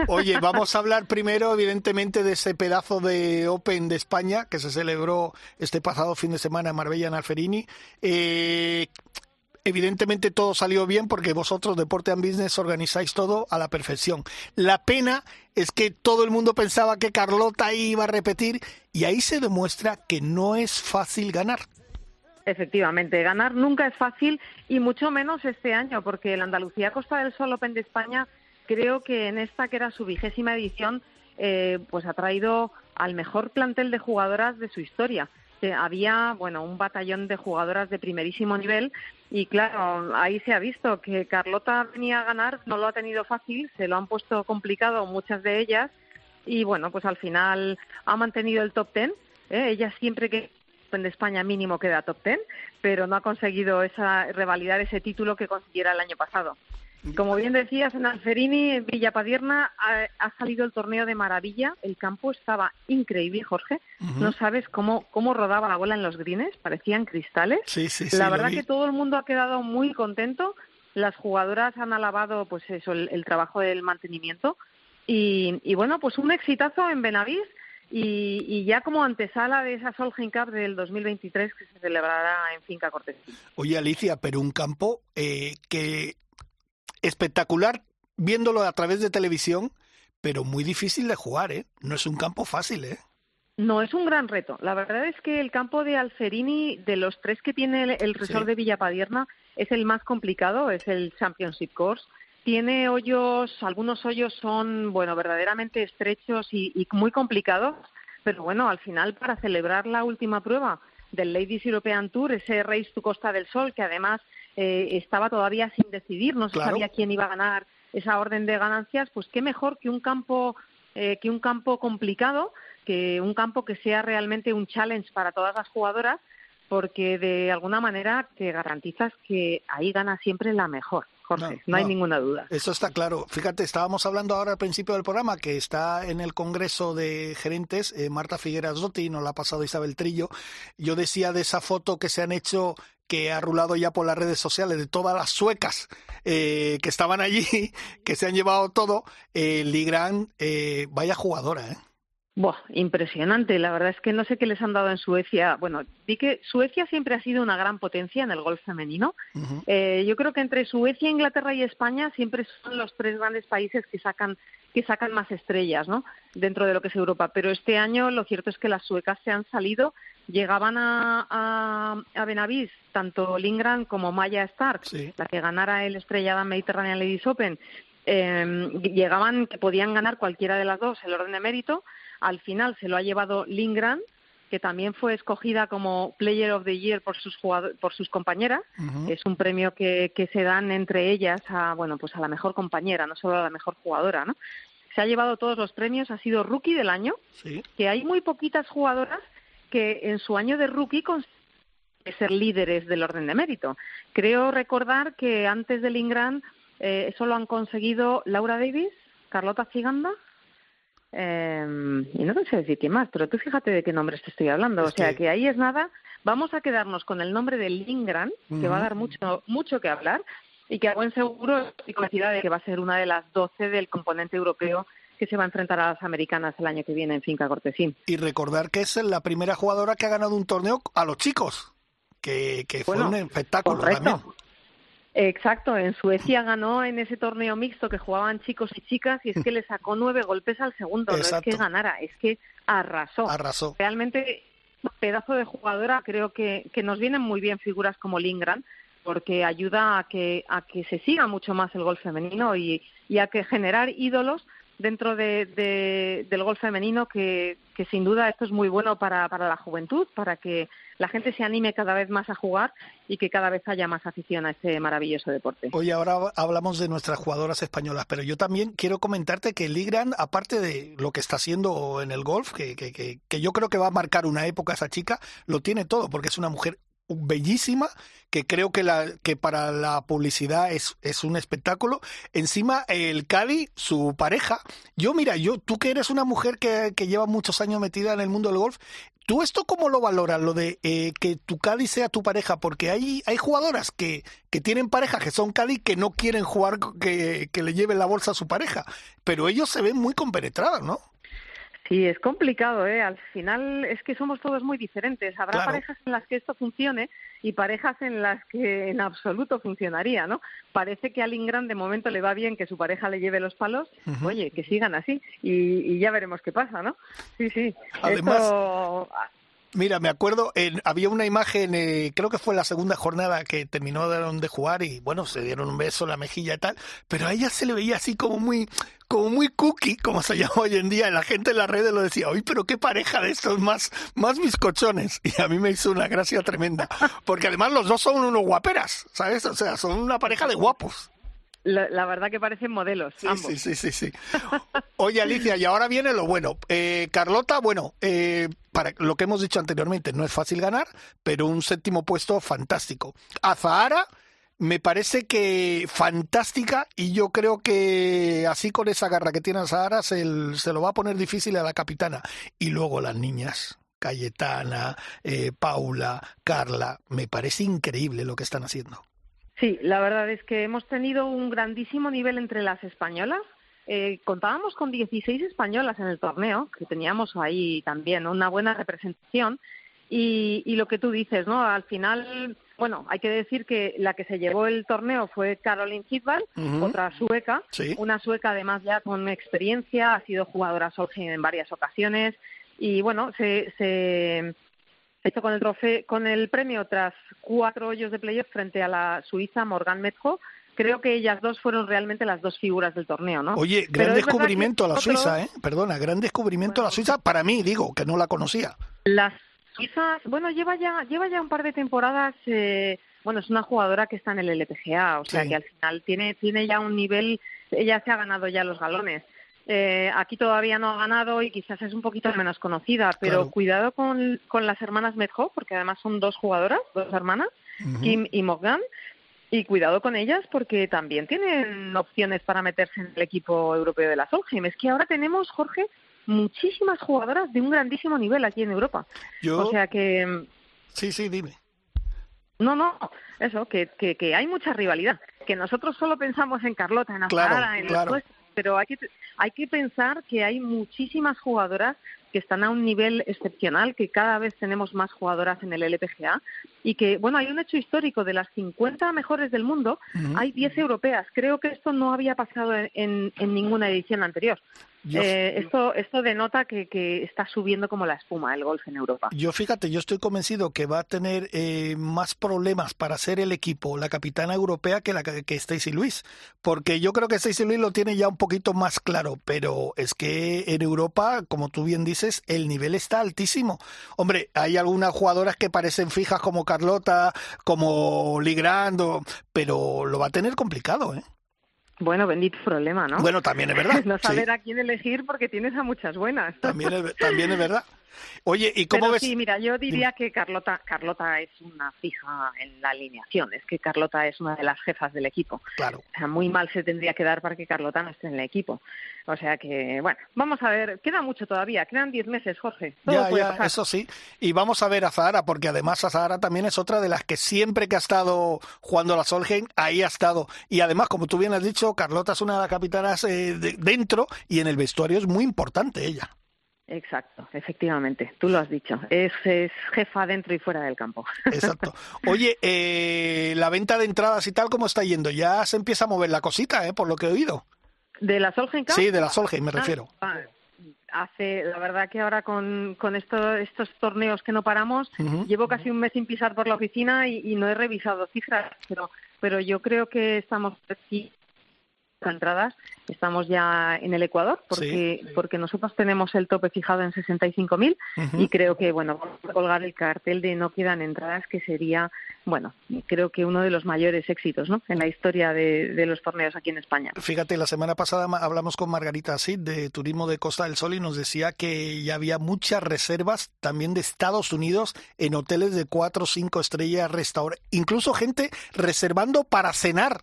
S1: Oye, vamos a hablar primero, evidentemente, de ese pedazo de Open de España que se celebró este pasado fin de semana en Marbella, en Alferini. Eh, evidentemente todo salió bien porque vosotros, Deporte and Business, organizáis todo a la perfección. La pena es que todo el mundo pensaba que Carlota iba a repetir y ahí se demuestra que no es fácil ganar.
S6: Efectivamente, ganar nunca es fácil y mucho menos este año porque el Andalucía Costa del Sol Open de España creo que en esta, que era su vigésima edición, eh, pues ha traído al mejor plantel de jugadoras de su historia. Había, bueno, un batallón de jugadoras de primerísimo nivel y claro, ahí se ha visto que Carlota venía a ganar, no lo ha tenido fácil, se lo han puesto complicado muchas de ellas y bueno, pues al final ha mantenido el top ten. ¿eh? Ella siempre que en España mínimo queda top ten, pero no ha conseguido esa revalidar ese título que consiguiera el año pasado. Como bien decías, en Alferini, en Villapadierna, ha, salido el torneo de maravilla. El campo estaba increíble, Jorge. No sabes cómo, cómo rodaba la bola en los greens, parecían cristales.
S1: Sí, sí,
S6: la verdad que todo el mundo ha quedado muy contento. Las jugadoras han alabado pues eso, el, trabajo del mantenimiento. Y, bueno, pues un exitazo en Benavís. Y, ya como antesala de esa Solheim Cup del 2023 que se celebrará en Finca Cortés.
S1: Oye, Alicia, pero un campo eh, que espectacular viéndolo a través de televisión, pero muy difícil de jugar, ¿eh? No es un campo fácil, ¿eh?
S6: No, es un gran reto. La verdad es que el campo de Alcerini, de los tres que tiene el, resort de Villapadierna, es el más complicado, es el Championship Course. Tiene hoyos, algunos hoyos son, bueno, verdaderamente estrechos y, y muy complicados, pero bueno, al final para celebrar la última prueba del Ladies European Tour, ese Race to Costa del Sol, que además eh, estaba todavía sin decidir, no se sabía quién iba a ganar esa orden de ganancias, pues qué mejor que un campo eh, que un campo complicado, que un campo que sea realmente un challenge para todas las jugadoras, porque de alguna manera te garantizas que ahí gana siempre la mejor. Jorge, no, hay ninguna duda.
S1: Eso está claro. Fíjate, estábamos hablando ahora al principio del programa que está en el Congreso de Gerentes eh, Marta Figueras Dotti, nos la ha pasado Isabel Trillo. Yo decía de esa foto que se han hecho que ha rulado ya por las redes sociales de todas las suecas eh, que estaban allí, que se han llevado todo, eh, Ligran, eh, vaya jugadora, ¿eh?
S6: Buah, impresionante. La verdad es que no sé qué les han dado en Suecia. Bueno, vi que Suecia siempre ha sido una gran potencia en el golf femenino. eh, yo creo que entre Suecia, Inglaterra y España siempre son los tres grandes países que sacan que sacan más estrellas, ¿no? Dentro de lo que es Europa. Pero este año lo cierto es que las suecas se han salido llegaban a, a, a Benavís tanto Lindgren como Maya Stark, la que ganara el Estrellada Mediterranean Ladies Open, eh, llegaban que podían ganar cualquiera de las dos el orden de mérito. Al final se lo ha llevado Lindgren, que también fue escogida como Player of the Year por sus por sus compañeras. Es un premio que, que se dan entre ellas a bueno pues a la mejor compañera, no solo a la mejor jugadora, ¿no? Se ha llevado todos los premios, ha sido rookie del año, que hay muy poquitas jugadoras que en su año de rookie de ser líderes del orden de mérito. Creo recordar que antes del Ingram eh, eso lo han conseguido Laura Davis, Carlota Ciganda eh, y no sé decir quién más, pero tú fíjate de qué nombres te estoy hablando. o sea que... ahí es nada. Vamos a quedarnos con el nombre de Lindgren, que va a dar mucho, mucho que hablar y que a buen seguro estoy convencida de que va a ser una de las doce del componente europeo que se va a enfrentar a las americanas el año que viene en Finca Cortesín.
S1: Y recordar que es la primera jugadora que ha ganado un torneo a los chicos, que, fue un espectáculo también.
S6: Exacto, en Suecia ganó en ese torneo mixto que jugaban chicos y chicas y es que le sacó nueve golpes al segundo, no es que ganara, es que arrasó.
S1: Arrasó.
S6: Realmente, pedazo de jugadora, creo que, que nos vienen muy bien figuras como Lindgren, porque ayuda a que, a que se siga mucho más el golf femenino y, y a que generar ídolos dentro de, del golf femenino que, que, sin duda esto es muy bueno para, para la juventud, para que la gente se anime cada vez más a jugar y que cada vez haya más afición a este maravilloso deporte.
S1: Hoy ahora hablamos de nuestras jugadoras españolas, pero yo también quiero comentarte que Ligran, aparte de lo que está haciendo en el golf, que, que, que, que yo creo que va a marcar una época esa chica, lo tiene todo, porque es una mujer bellísima que creo que la que para la publicidad es, es un espectáculo. Encima el Cali, su pareja. Yo mira, yo tú que eres una mujer que, que lleva muchos años metida en el mundo del golf, ¿Tú esto cómo lo valoras, lo de eh, que tu Cali sea tu pareja? Porque hay, hay jugadoras que, que tienen pareja, que son Cali, que no quieren jugar, que, que le lleven la bolsa a su pareja, pero ellos se ven muy compenetrados, ¿no?
S6: Sí, es complicado, ¿eh? Al final es que somos todos muy diferentes. Habrá
S1: Claro.
S6: parejas en las que esto funcione y parejas en las que en absoluto funcionaría, ¿no? Parece que a Lindgren de momento le va bien que su pareja le lleve los palos. Oye, que sigan así y, y ya veremos qué pasa, ¿no? Sí, sí.
S1: Además-
S6: Esto-
S1: Mira, me acuerdo, en, había una imagen, eh, creo que fue la segunda jornada que terminaron de jugar y bueno, se dieron un beso en la mejilla y tal, pero a ella se le veía así como muy, como muy cookie, como se llama hoy en día, la gente en las redes lo decía, uy, pero qué pareja de estos más, más bizcochones, y a mí me hizo una gracia tremenda, porque además los dos son unos guaperas, ¿sabes? O sea, son una pareja de guapos.
S6: La, la verdad que parecen modelos,
S1: Sí,
S6: ambos.
S1: sí, sí, sí, sí. Oye, Alicia, y ahora viene lo bueno. Eh, Carlota, bueno, eh, para lo que hemos dicho anteriormente, no es fácil ganar, pero un séptimo puesto fantástico. Azahara me parece que fantástica y yo creo que así con esa garra que tiene Azahara se, el- se lo va a poner difícil a la capitana. Y luego las niñas. Cayetana, eh, Paula, Carla, me parece increíble lo que están haciendo.
S6: Sí, la verdad es que hemos tenido un grandísimo nivel entre las españolas. Eh, contábamos con 16 españolas en el torneo, que teníamos ahí también una buena representación. Y, y lo que tú dices, ¿no? Al final, bueno, hay que decir que la que se llevó el torneo fue Caroline
S1: Ujú.
S6: otra sueca,
S1: Sí.
S6: una sueca además ya con experiencia, ha sido jugadora Solheim en varias ocasiones y bueno, se, se hecho con el trofeo, con el premio tras cuatro hoyos de playoff frente a la suiza Morgan Metjo. Creo que ellas dos fueron realmente las dos figuras del torneo, ¿no?
S1: Oye, gran descubrimiento
S6: que
S1: la Suiza, ¿eh? Perdona, gran descubrimiento la
S6: Bueno.
S1: Suiza para mí, digo, que no la conocía.
S6: Las suizas, bueno, lleva ya lleva ya un par de temporadas. Eh, bueno, es una jugadora que está en el LPGA, o sea
S1: Sí.
S6: que al final tiene tiene ya un nivel. Ella se ha ganado ya los galones. Eh, aquí todavía no ha ganado y quizás es un poquito menos conocida, pero
S1: Claro.
S6: cuidado con, con las hermanas Medjo, porque además son dos jugadoras, dos hermanas. Kim y Morgan. Y cuidado con ellas porque también tienen opciones para meterse en el equipo europeo de la Solheim. Es que ahora tenemos, Jorge, muchísimas jugadoras de un grandísimo nivel aquí en Europa.
S1: Yo,
S6: O sea que,
S1: sí, sí, dime.
S6: no, no, eso, que, que, que hay mucha rivalidad. Que nosotros solo pensamos en Carlota, en
S1: Claro,
S6: Azahara, en
S1: claro.
S6: los nuestros, pero hay que, hay que pensar que hay muchísimas jugadoras que están a un nivel excepcional, que cada vez tenemos más jugadoras en el LPGA y que, bueno, hay un hecho histórico, de las 50 mejores del mundo, hay 10 europeas. Creo que esto no había pasado en, en, en ninguna edición anterior.
S1: Yo-
S6: Eh, esto, esto denota que, que está subiendo como la espuma el golf en Europa.
S1: Yo fíjate, yo estoy convencido que va a tener eh, más problemas para ser el equipo, la capitana europea, que la que que Stacy Luis, porque yo creo que Stacy Luis lo tiene ya un poquito más claro, pero es que en Europa, como tú bien dices, el nivel está altísimo. Hombre, hay algunas jugadoras que parecen fijas como Carlota, como Ligrando, pero lo va a tener complicado, ¿eh?
S6: Bueno, bendito problema, ¿no?
S1: Bueno, también es verdad.
S6: no
S1: sí,
S6: saber a quién elegir porque tienes a muchas buenas.
S1: también, es, también es verdad. Oye, ¿y cómo
S6: Pero
S1: ves?
S6: sí, mira, yo diría que Carlota, Carlota es una fija en la alineación, es que Carlota es una de las jefas del equipo.
S1: Claro.
S6: O sea, muy mal se tendría que dar para que Carlota no esté en el equipo. O sea que, bueno, vamos a ver, queda mucho todavía, quedan 10 meses, Jorge. Todo
S1: Ya,
S6: puede
S1: ya,
S6: pasar.
S1: eso sí. Y vamos a ver a Zahara, porque además a Zahara también es otra de las que siempre que ha estado jugando la Solheim, ahí ha estado. Y además, como tú bien has dicho, Carlota es una de las capitanas eh, de- dentro y en el vestuario es muy importante ella.
S6: Exacto, efectivamente, tú lo has dicho. Es, es jefa dentro y fuera del campo.
S1: Exacto. Oye, eh, la venta de entradas y tal, ¿cómo está yendo? Ya se empieza a mover la cosita, ¿eh? Por lo que he oído.
S6: ¿De la Solheim?
S1: Sí, de la Solheim me
S6: Ah,
S1: refiero.
S6: ah, Hace, la verdad que ahora con, con esto, estos torneos que no paramos, llevo casi un mes sin pisar por la oficina y, y no he revisado cifras, pero, pero yo creo que estamos aquí entradas, estamos ya en el Ecuador, porque, porque nosotros tenemos el tope fijado en 65.000 y creo que, bueno, vamos a colgar el cartel de no quedan entradas, que sería, bueno, creo que uno de los mayores éxitos ¿no? en la historia de, los torneos aquí en España.
S1: Fíjate, la semana pasada hablamos con Margarita Cid de Turismo de Costa del Sol y nos decía que ya había muchas reservas también de Estados Unidos en hoteles de cuatro o cinco estrellas, restaurantes, incluso gente reservando para cenar.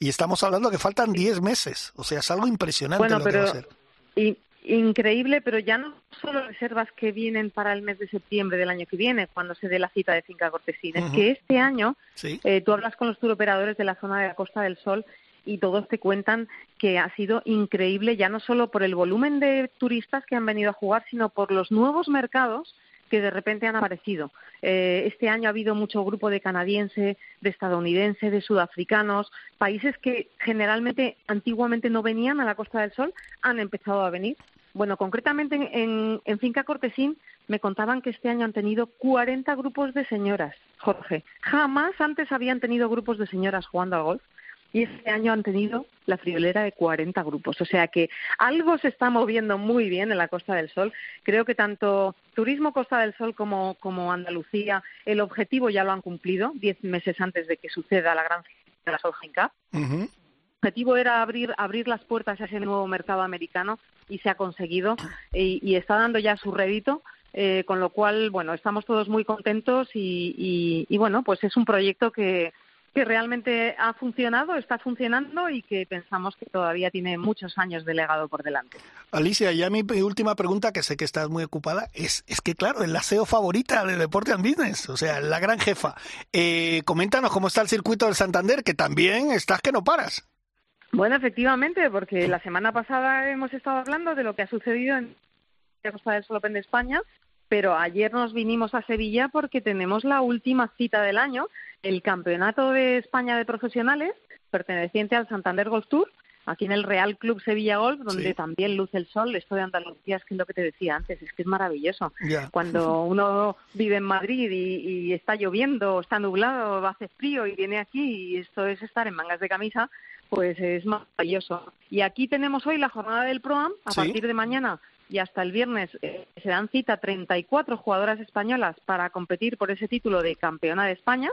S1: Y estamos hablando que faltan 10 meses. O sea, es algo impresionante
S6: bueno,
S1: lo
S6: pero,
S1: que va a ser.
S6: increíble, pero ya no solo reservas que vienen para el mes de septiembre del año que viene, cuando se dé la cita de Finca Cortesina. Es que este año eh, tú hablas con los turoperadores de la zona de la Costa del Sol y todos te cuentan que ha sido increíble, ya no solo por el volumen de turistas que han venido a jugar, sino por los nuevos mercados que de repente han aparecido. Eh, este año ha habido mucho grupo de canadiense, de estadounidense, de sudafricanos, países que generalmente antiguamente no venían a la Costa del Sol, han empezado a venir. Bueno, concretamente en, en Finca Cortesín me contaban que este año han tenido 40 grupos de señoras, Jorge. Jamás antes habían tenido grupos de señoras jugando al golf y este año han tenido la friolera de 40 grupos. O sea que algo se está moviendo muy bien en la Costa del Sol. Creo que tanto Turismo Costa del Sol como, como Andalucía, el objetivo ya lo han cumplido, diez meses antes de que suceda la gran de la Sol Cup. El objetivo era abrir, abrir las puertas a ese nuevo mercado americano y se ha conseguido y, está dando ya su rédito. Eh, con lo cual, bueno, estamos todos muy contentos y, y bueno, pues es un proyecto que, que realmente ha funcionado, está funcionando y que pensamos que todavía tiene muchos años de legado por delante.
S1: Alicia, ya mi última pregunta, que sé que estás muy ocupada, es, es que claro, es la SEO favorita de Deporte and Business, o sea, la gran jefa. Eh, coméntanos cómo está el circuito del Santander, que también estás que no paras.
S6: Bueno, efectivamente, porque la semana pasada hemos estado hablando de lo que ha sucedido en la Costa del Sol Open de España, pero ayer nos vinimos a Sevilla porque tenemos la última cita del año el Campeonato de España de Profesionales, perteneciente al Santander Golf Tour, aquí en el Real Club Sevilla Golf, donde también luce el sol. Esto de Andalucía es que es lo que te decía antes, es que es maravilloso. Cuando uno vive en Madrid y, está lloviendo, está nublado, hace frío y viene aquí y esto es estar en mangas de camisa, pues es maravilloso. Y aquí tenemos hoy la jornada del ProAm, a partir de mañana y hasta el viernes eh, se dan cita 34 jugadoras españolas para competir por ese título de campeona de España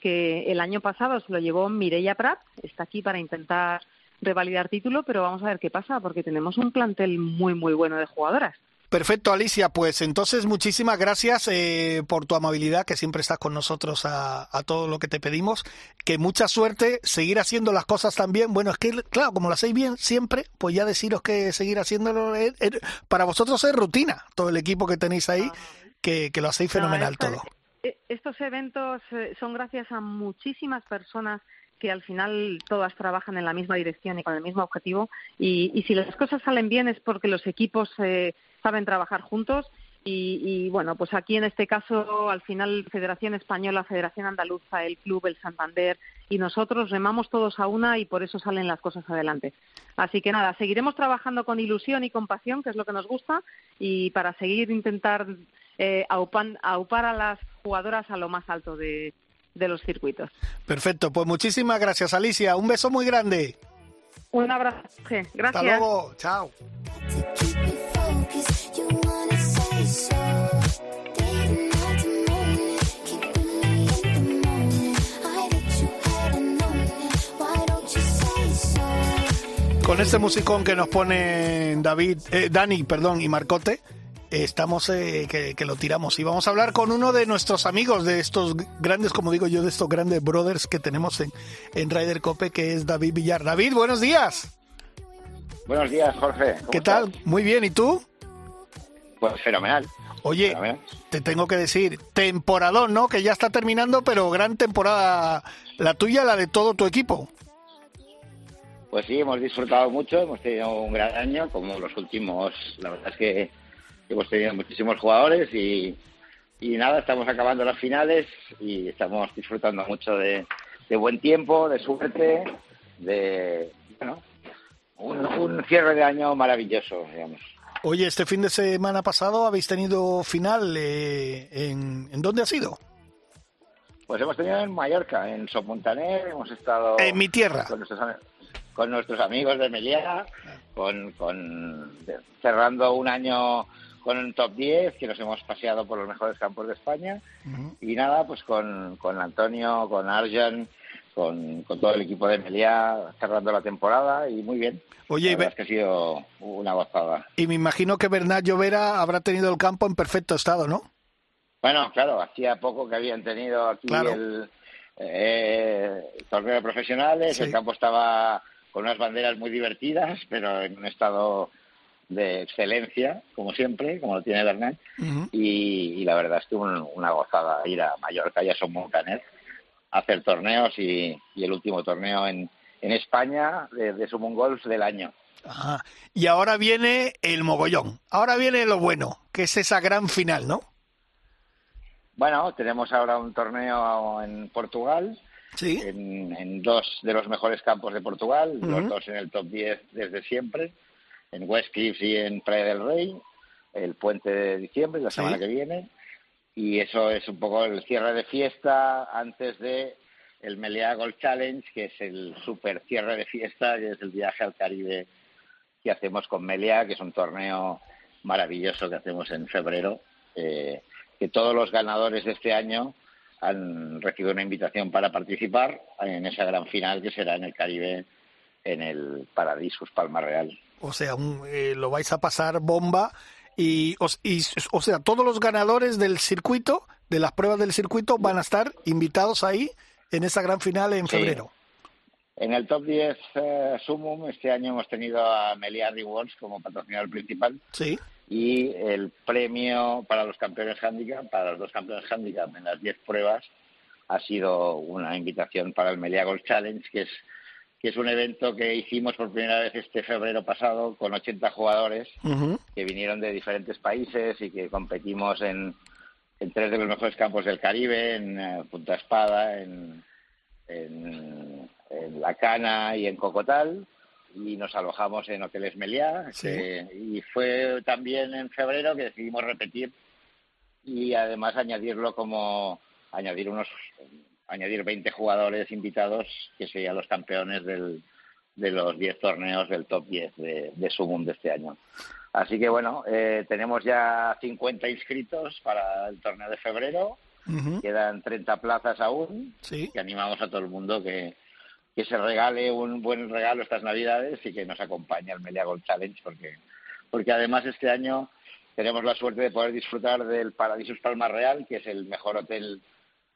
S6: que el año pasado se lo llevó Mireia Prat, está aquí para intentar revalidar título, pero vamos a ver qué pasa, porque tenemos un plantel muy, muy bueno de jugadoras.
S1: Perfecto, Alicia. Pues entonces muchísimas gracias eh, por tu amabilidad, que siempre estás con nosotros a, todo lo que te pedimos. Que mucha suerte, seguir haciendo las cosas también. Bueno, es que, claro, como lo hacéis bien siempre, pues ya deciros que seguir haciéndolo para vosotros es rutina, todo el equipo que tenéis ahí, que, lo hacéis fenomenal todo.
S6: Eh, estos eventos eh, son gracias a muchísimas personas que al final todas trabajan en la misma dirección y con el mismo objetivo. Y, si las cosas salen bien es porque los equipos eh, saben trabajar juntos. Y, bueno, pues aquí en este caso, al final, Federación Española, Federación Andaluza, el Club, el Santander y nosotros remamos todos a una y por eso salen las cosas adelante. Así que nada, seguiremos trabajando con ilusión y con pasión, que es lo que nos gusta, y para seguir intentar eh, aupar a las jugadoras a lo más alto de, los circuitos.
S1: Perfecto, pues muchísimas gracias Alicia, un beso muy grande.
S6: Un abrazo, gracias.
S1: Hasta luego, chao. Con este musicón que nos pone David, eh, Dani, perdón, y Marcote, estamos eh, que, lo tiramos. Y vamos a hablar con uno de nuestros amigos, de estos grandes, como digo yo, de estos grandes brothers que tenemos en, en Ryder Cope, que es David Villar. David, buenos días.
S7: Buenos días, Jorge.
S1: ¿Qué tal? Muy bien, ¿y tú?
S7: Pues fenomenal.
S1: Oye, te tengo que decir, temporadón, ¿no? Que ya está terminando, pero gran temporada la tuya, la de todo tu equipo.
S7: Pues sí, hemos disfrutado mucho, hemos tenido un gran año, como los últimos, la verdad es que hemos tenido muchísimos jugadores y, nada, estamos acabando las finales y estamos disfrutando mucho de, buen tiempo, de suerte, de bueno, un, cierre de año maravilloso, digamos.
S1: Oye, este fin de semana pasado habéis tenido final, eh, en, ¿en dónde ha sido?
S7: Pues hemos tenido en Mallorca, en Somontaner, hemos estado...
S1: En mi tierra.
S7: con nuestros amigos de Meliá, con, con cerrando un año con un top 10, que nos hemos paseado por los mejores campos de España. Y nada, pues con, con Antonio, con Arjan, con, con, todo el equipo de Meliá, cerrando la temporada y muy bien.
S1: Oye,
S7: la es que ha sido una gozada.
S1: Y me imagino que Bernat Llovera habrá tenido el campo en perfecto estado, ¿no?
S7: Bueno, claro, hacía poco que habían tenido aquí el, eh, torneo de profesionales, el campo estaba con unas banderas muy divertidas, pero en un estado de excelencia, como siempre, como lo tiene Bernat, y, la verdad es que una gozada ir a Mallorca y a Son Moncanet a hacer torneos y, el último torneo en, en España de, de Golf del año.
S1: Y ahora viene el mogollón, ahora viene lo bueno, que es esa gran final, ¿no?
S7: Bueno, tenemos ahora un torneo en Portugal,
S1: ¿Sí?
S7: en, dos de los mejores campos de Portugal, los dos en el top 10 desde siempre en West Cliffs y en Playa del Rey, el puente de diciembre, la semana que viene. Y eso es un poco el cierre de fiesta antes de el Meliá Golf Challenge, que es el super cierre de fiesta, que es el viaje al Caribe que hacemos con Meliá, que es un torneo maravilloso que hacemos en febrero, eh, que todos los ganadores de este año han recibido una invitación para participar en esa gran final que será en el Caribe, en el Paradisus Palma Real.
S1: O sea, eh, lo vais a pasar bomba y, o sea, todos los ganadores del circuito, de las pruebas del circuito, van a estar invitados ahí en esa gran final en febrero.
S7: En el top 10 eh, Sumum este año hemos tenido a Melia Rewards como patrocinador principal.
S1: Sí.
S7: Y el premio para los campeones handicap, para los dos campeones handicap en las 10 pruebas, ha sido una invitación para el Melia Golf Challenge, que es que es un evento que hicimos por primera vez este febrero pasado con 80 jugadores que vinieron de diferentes países y que competimos en, en tres de los mejores campos del Caribe, en eh, Punta Espada, en, en, La Cana y en Cocotal y nos alojamos en Hoteles Meliá y fue también en febrero que decidimos repetir y además añadirlo como añadir unos añadir 20 jugadores invitados que serían los campeones del, de los 10 torneos del top 10 de, de Sumum de este año. Así que bueno, eh, tenemos ya 50 inscritos para el torneo de febrero. Quedan 30 plazas aún.
S1: Sí.
S7: Que animamos a todo el mundo que, que se regale un buen regalo estas Navidades y que nos acompañe al Melia Gold Challenge porque, porque además este año tenemos la suerte de poder disfrutar del Paradisus Palma Real, que es el mejor hotel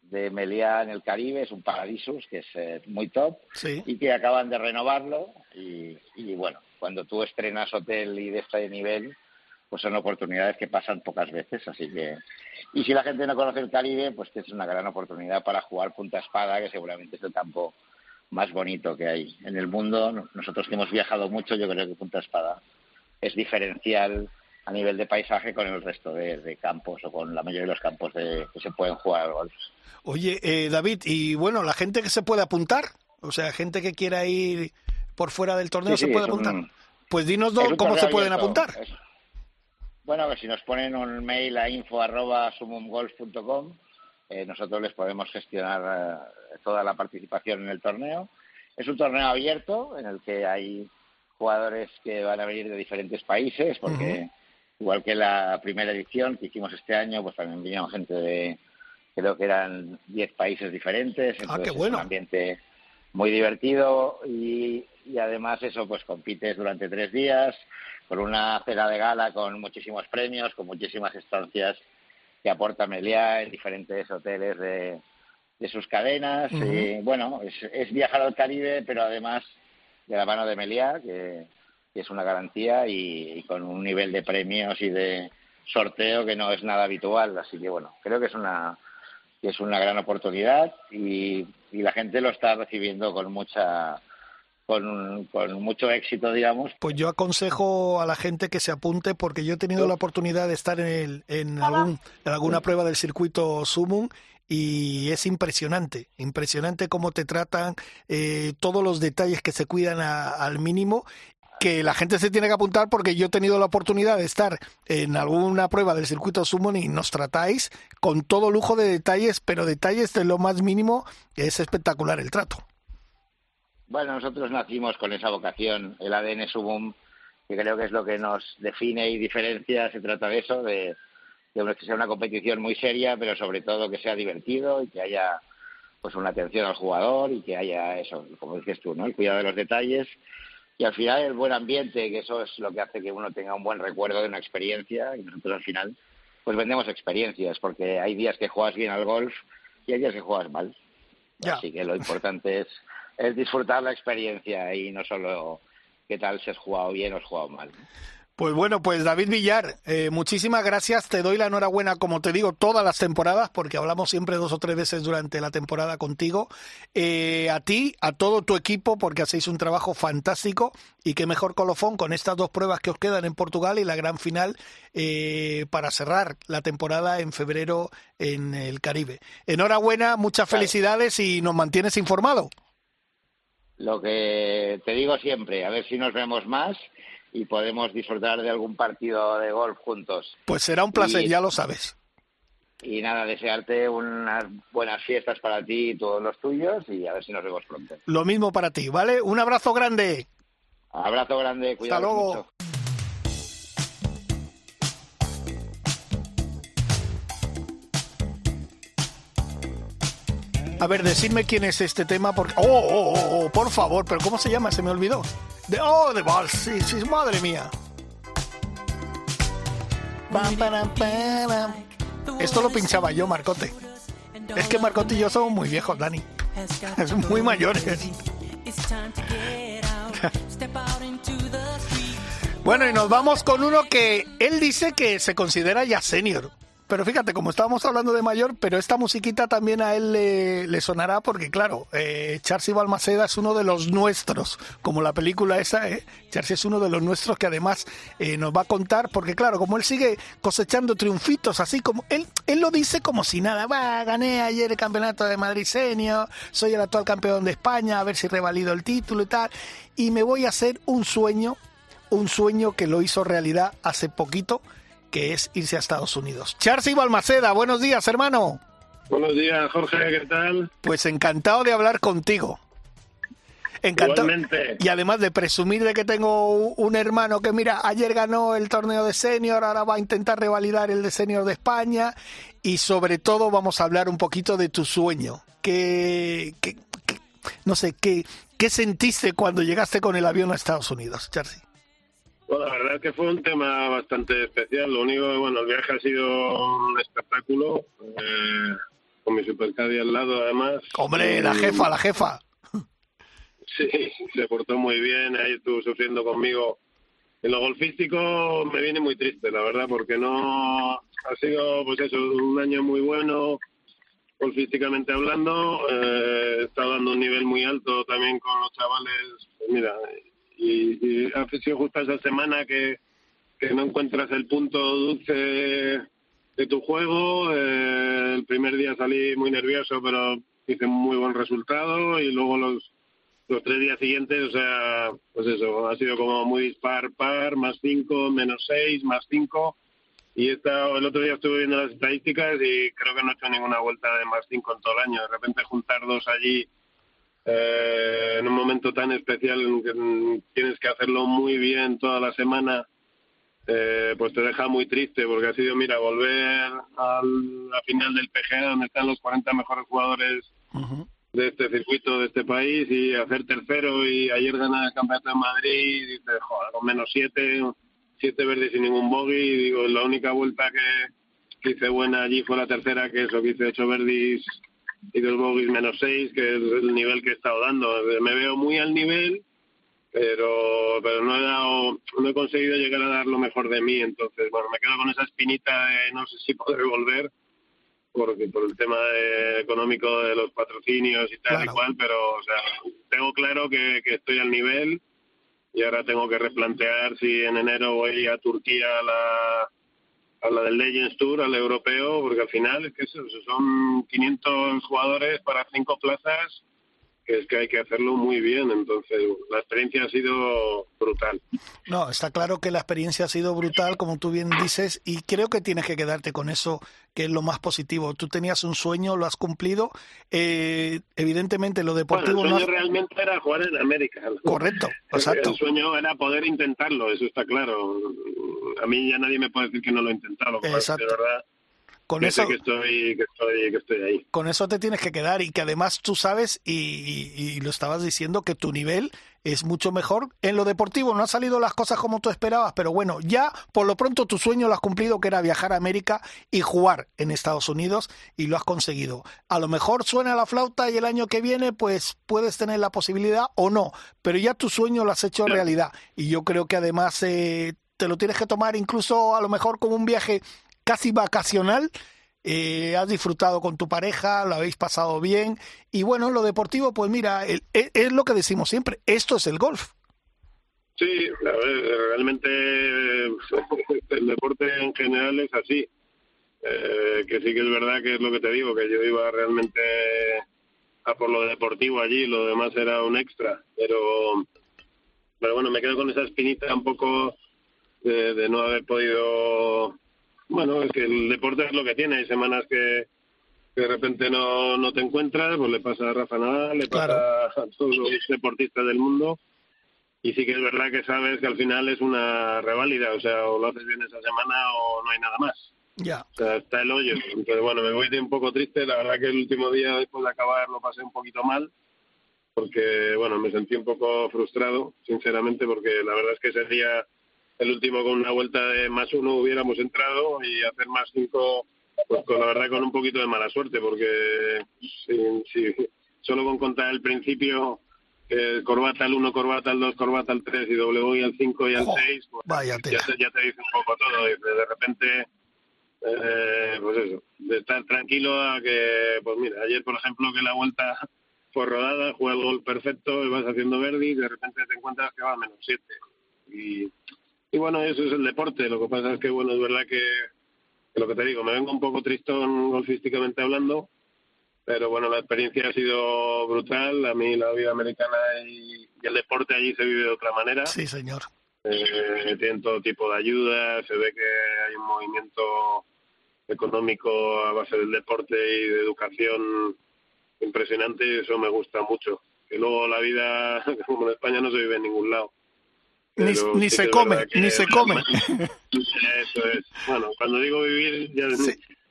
S7: de Meliá en el Caribe, es un Paradisus que es eh, muy top y que acaban de renovarlo y, bueno, cuando tú estrenas hotel y de este nivel, pues son oportunidades que pasan pocas veces, así que y si la gente no conoce el Caribe, pues que es una gran oportunidad para jugar punta espada, que seguramente es el campo más bonito que hay en el mundo. Nosotros que hemos viajado mucho, yo creo que punta espada es diferencial a nivel de paisaje con el resto de, campos o con la mayoría de los campos de, que se pueden jugar al golf.
S1: Oye, eh, David, y bueno, la gente que se puede apuntar, o sea, gente que quiera ir por fuera del torneo se puede apuntar. pues dinos cómo se pueden apuntar.
S7: Bueno, pues si nos ponen un mail a info@sumumgolf.com, eh, nosotros les podemos gestionar eh, toda la participación en el torneo. Es un torneo abierto en el que hay jugadores que van a venir de diferentes países, porque igual que la primera edición que hicimos este año, pues también vinieron gente de, creo que eran 10 países diferentes,
S1: ah, entonces es
S7: un ambiente muy divertido y, y además eso, pues compites durante tres días con una cena de gala con muchísimos premios, con muchísimas estancias que aporta Meliá en diferentes hoteles de, de sus cadenas. y, bueno, es, es viajar al Caribe, pero además de la mano de Meliá, que es una garantía y, con un nivel de premios y de sorteo que no es nada habitual. Así que bueno, creo que es una que es una gran oportunidad y, y la gente lo está recibiendo con mucha con, con, mucho éxito, digamos.
S1: Pues yo aconsejo a la gente que se apunte porque yo he tenido la oportunidad de estar en, el, en, algún, en alguna prueba del circuito Sumum y es impresionante, impresionante cómo te tratan, eh, todos los detalles que se cuidan al mínimo que la gente se tiene que apuntar porque yo he tenido la oportunidad de estar en alguna prueba del circuito Summon y nos tratáis con todo lujo de detalles, pero detalles de lo más mínimo, es espectacular el trato.
S7: Bueno, nosotros nacimos con esa vocación, el ADN Subum, que creo que es lo que nos define y diferencia. Se trata de eso, de, de que sea una competición muy seria, pero sobre todo que sea divertido y que haya pues una atención al jugador y que haya eso, como dices tú, ¿no? El cuidado de los detalles y al final el buen ambiente, que eso es lo que hace que uno tenga un buen recuerdo de una experiencia y nosotros al final pues vendemos experiencias porque hay días que juegas bien al golf y hay días que juegas mal. Así que lo importante es, es disfrutar la experiencia y no solo qué tal si has jugado bien o has jugado mal.
S1: Pues bueno, pues David Villar, eh, muchísimas gracias. Te doy la enhorabuena, como te digo, todas las temporadas, porque hablamos siempre dos o tres veces durante la temporada contigo. Eh, a ti, a todo tu equipo, porque hacéis un trabajo fantástico y qué mejor colofón con estas dos pruebas que os quedan en Portugal y la gran final eh, para cerrar la temporada en febrero en el Caribe. Enhorabuena, muchas felicidades y nos mantienes informado.
S7: Lo que te digo siempre, a ver si nos vemos más y podemos disfrutar de algún partido de golf juntos.
S1: Pues será un placer, ya lo sabes.
S7: Y nada, desearte unas buenas fiestas para ti y todos los tuyos y a ver si nos vemos pronto.
S1: Lo mismo para ti, ¿vale? Un abrazo grande.
S7: Abrazo grande, cuidado.
S1: Hasta luego.
S7: Mucho.
S1: A ver, decidme quién es este tema, porque... ¡Oh, oh, oh, oh! Por favor, pero ¿cómo se llama? Se me olvidó. ¡Oh, de Vals! Sí, sí, madre mía. Esto lo pinchaba yo, Marcote. Es que Marcote y yo somos muy viejos, Dani. Es muy mayores. Bueno, y nos vamos con uno que él dice que se considera ya senior. Pero fíjate, como estábamos hablando de mayor, pero esta musiquita también a él le, sonará porque, claro, eh, Charcy Balmaceda es uno de los nuestros, como la película esa, ¿eh? Charcy es uno de los nuestros que además eh, nos va a contar, porque claro, como él sigue cosechando triunfitos, así como él, él lo dice como si nada, va, gané ayer el campeonato de Madrid Senior, soy el actual campeón de España, a ver si revalido el título y tal, y me voy a hacer un sueño, un sueño que lo hizo realidad hace poquito, que es irse a Estados Unidos. Charcy Balmaceda, buenos días, hermano.
S8: Buenos días, Jorge, ¿qué tal?
S1: Pues encantado de hablar contigo. Encantado.
S8: Igualmente.
S1: Y además de presumir de que tengo un hermano que, mira, ayer ganó el torneo de senior, ahora va a intentar revalidar el de senior de España. Y sobre todo vamos a hablar un poquito de tu sueño. ¿Qué, qué, qué- no sé, qué, qué sentiste cuando llegaste con el avión a Estados Unidos, Charcy?
S8: Bueno, la verdad es que fue un tema bastante especial. Lo único, bueno, el viaje ha sido un espectáculo, eh, con mi supercadi al lado además.
S1: Hombre, la jefa, la jefa.
S8: Sí, se portó muy bien, ahí estuvo sufriendo conmigo. En lo golfístico me viene muy triste, la verdad, porque no ha sido, pues eso, un año muy bueno, golfísticamente hablando. Eh, he estado dando un nivel muy alto también con los chavales. Pues mira, y, y ha sido justo esa semana que, que no encuentras el punto dulce de tu juego. Eh, el primer día salí muy nervioso, pero hice muy buen resultado y luego los los tres días siguientes, o sea, pues eso, ha sido como muy dispar, par, más cinco, menos seis, más cinco. Y esta, el otro día estuve viendo las estadísticas y creo que no he hecho ninguna vuelta de más cinco en todo el año. De repente juntar dos allí eh, en un momento tan especial en que tienes que hacerlo muy bien toda la semana, eh, pues te deja muy triste porque ha sido, mira, volver al, la final del PGA donde están los 40 mejores jugadores de este circuito de este país y hacer tercero y ayer ganar el campeonato de Madrid y dices, joder, con menos siete, siete verdes sin ningún bogey y digo, la única vuelta que, hice buena allí fue la tercera, que eso que hice ocho verdes y dos bogeys menos seis, que es el nivel que he estado dando. Me veo muy al nivel, pero pero no he dado, no he conseguido llegar a dar lo mejor de mí, entonces bueno, me quedo con esa espinita de no sé si podré volver porque por el tema de- económico de los patrocinios y tal y cual, pero o sea, tengo claro que, que estoy al nivel y ahora tengo que replantear si en enero voy a Turquía a la a la del Legends Tour, al europeo, porque al final es que son 500 jugadores para cinco plazas que es que hay que hacerlo muy bien. Entonces, la experiencia ha sido brutal.
S1: No, está claro que la experiencia ha sido brutal, como tú bien dices, y creo que tienes que quedarte con eso, que es lo más positivo. Tú tenías un sueño, lo has cumplido. Eh, evidentemente, lo deportivo
S8: bueno, el
S1: sueño
S8: realmente era jugar en América.
S1: Correcto, exacto.
S8: El sueño era poder intentarlo, eso está claro. A mí ya nadie me puede decir que no lo he intentado. Exacto. De verdad,
S1: con eso
S8: que estoy, que estoy, que estoy ahí.
S1: Con eso te tienes que quedar y que además tú sabes y, y, lo estabas diciendo que tu nivel es mucho mejor en lo deportivo. No han salido las cosas como tú esperabas, pero bueno, ya por lo pronto tu sueño lo has cumplido, que era viajar a América y jugar en Estados Unidos y lo has conseguido. A lo mejor suena la flauta y el año que viene pues puedes tener la posibilidad o no, pero ya tu sueño lo has hecho realidad y yo creo que además eh, te lo tienes que tomar incluso a lo mejor como un viaje casi vacacional. Eh, has disfrutado con tu pareja, lo habéis pasado bien. Y bueno, lo deportivo, pues mira, es, es lo que decimos siempre, esto es el golf.
S8: Sí, realmente el deporte en general es así. Eh, que sí que es verdad que es lo que te digo, que yo iba realmente a por lo deportivo allí, lo demás era un extra. Pero, pero bueno, me quedo con esa espinita un poco de, de no haber podido bueno, es que el deporte es lo que tiene. Hay semanas que, de repente no, no te encuentras, pues le pasa a Rafa Nadal, le pasa a todos los deportistas del mundo. Y sí que es verdad que sabes que al final es una reválida, o sea, o lo haces bien esa semana o no hay nada más.
S1: Ya.
S8: O sea, está el hoyo. Entonces, bueno, me voy de un poco triste. La verdad que el último día después de acabar lo pasé un poquito mal, porque, bueno, me sentí un poco frustrado, sinceramente, porque la verdad es que ese día el último con una vuelta de más uno hubiéramos entrado y hacer más cinco, pues con la verdad con un poquito de mala suerte, porque si, solo con contar el principio, eh, corbata al uno, corbata al dos, corbata al tres y W y al cinco y al seis, pues ya, te, ya te dice un poco todo. Y de repente, eh, pues eso, de estar tranquilo a que, pues mira, ayer por ejemplo que la vuelta fue rodada, juega el gol perfecto, y vas haciendo verde y de repente te encuentras que va a menos siete. Y y bueno, eso es el deporte. Lo que pasa es que, bueno, es verdad que, lo que te digo, me vengo un poco tristón golfísticamente hablando, pero bueno, la experiencia ha sido brutal. A mí la vida americana y, el deporte allí se vive de otra manera.
S1: Sí, señor.
S8: Eh, tienen todo tipo de ayuda, se ve que hay un movimiento económico a base del deporte y de educación impresionante y eso me gusta mucho. Que luego la vida, como en España, no se vive en ningún lado
S1: ni, se come, ni se come.
S8: Eso es. Bueno, cuando digo vivir, ya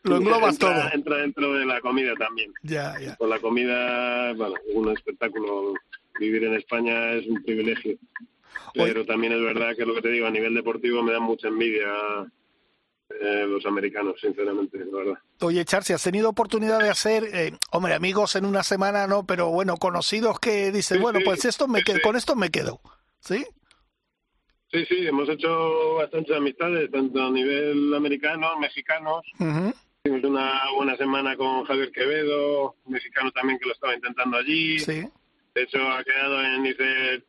S1: lo englobas
S8: entra,
S1: todo.
S8: Entra dentro de la comida también.
S1: Ya, ya.
S8: Con la comida, bueno, un espectáculo. Vivir en España es un privilegio. Pero también es verdad que lo que te digo, a nivel deportivo me da mucha envidia eh, los americanos, sinceramente, la verdad.
S1: Oye, Charsi, ¿has tenido oportunidad de hacer, eh, hombre, amigos en una semana, no, pero bueno, conocidos que dicen, bueno, pues esto me con esto me quedo, ¿sí?
S8: Sí, sí, hemos hecho bastantes amistades, tanto a nivel americano, mexicanos. Tuvimos una buena semana con Javier Quevedo, mexicano también que lo estaba intentando allí.
S1: Sí.
S8: De hecho, ha quedado en, dice,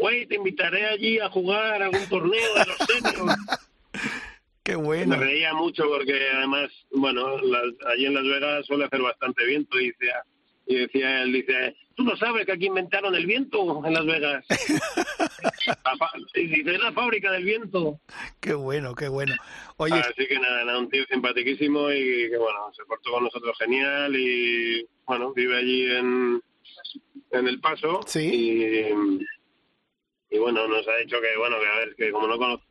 S8: güey, te invitaré allí a jugar algún torneo de los seniors.
S1: Qué bueno.
S8: Me reía mucho porque además, bueno, allí en Las Vegas suele hacer bastante viento y decía, y decía él, dice, tú no sabes que aquí inventaron el viento en Las Vegas. y dice, es la fábrica del viento.
S1: Qué bueno, qué bueno. Oye,
S8: Así que nada, un tío simpaticísimo y que bueno, se portó con nosotros genial y bueno, vive allí en, en El Paso.
S1: Sí.
S8: Y, bueno, nos ha dicho que bueno, que a ver, que como no conozco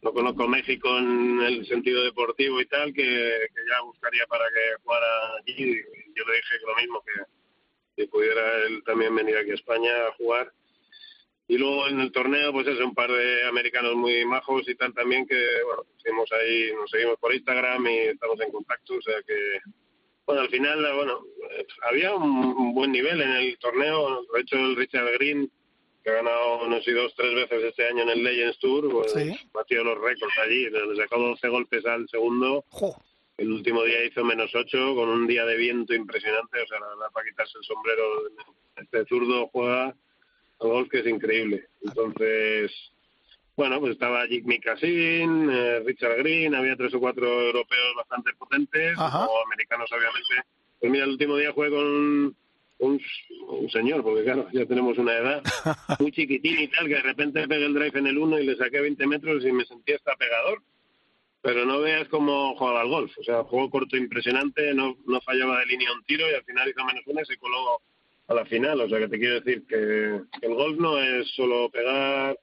S8: no conozco México en el sentido deportivo y tal, que, que ya buscaría para que jugara allí. Yo le dije lo mismo, que, que pudiera él también venir aquí a España a jugar. Y luego en el torneo, pues es un par de americanos muy majos y tal también que, bueno, seguimos ahí, nos seguimos por Instagram y estamos en contacto, o sea que, bueno, al final, bueno, había un buen nivel en el torneo, de hecho el Richard Green, que ha ganado, no sé, dos, tres veces este año en el Legends Tour, pues, batió los récords allí, le sacó 12 golpes al segundo. El último día hizo menos 8 con un día de viento impresionante, o sea, la verdad, para quitarse el sombrero, este zurdo juega al golf que es increíble. Entonces, bueno, pues estaba Jig Mikasin, eh, Richard Green, había tres o cuatro europeos bastante potentes, o americanos obviamente. Pues mira, el último día jugué con un, señor, porque claro, ya tenemos una edad muy chiquitín y tal, que de repente pegué el drive en el 1 y le saqué 20 metros y me sentía hasta pegador. Pero no veas cómo jugaba al golf. O sea, juego corto impresionante, no, no fallaba de línea un tiro y al final hizo menos una y se coló a la final. O sea, que te quiero decir que, el golf no es solo pegar,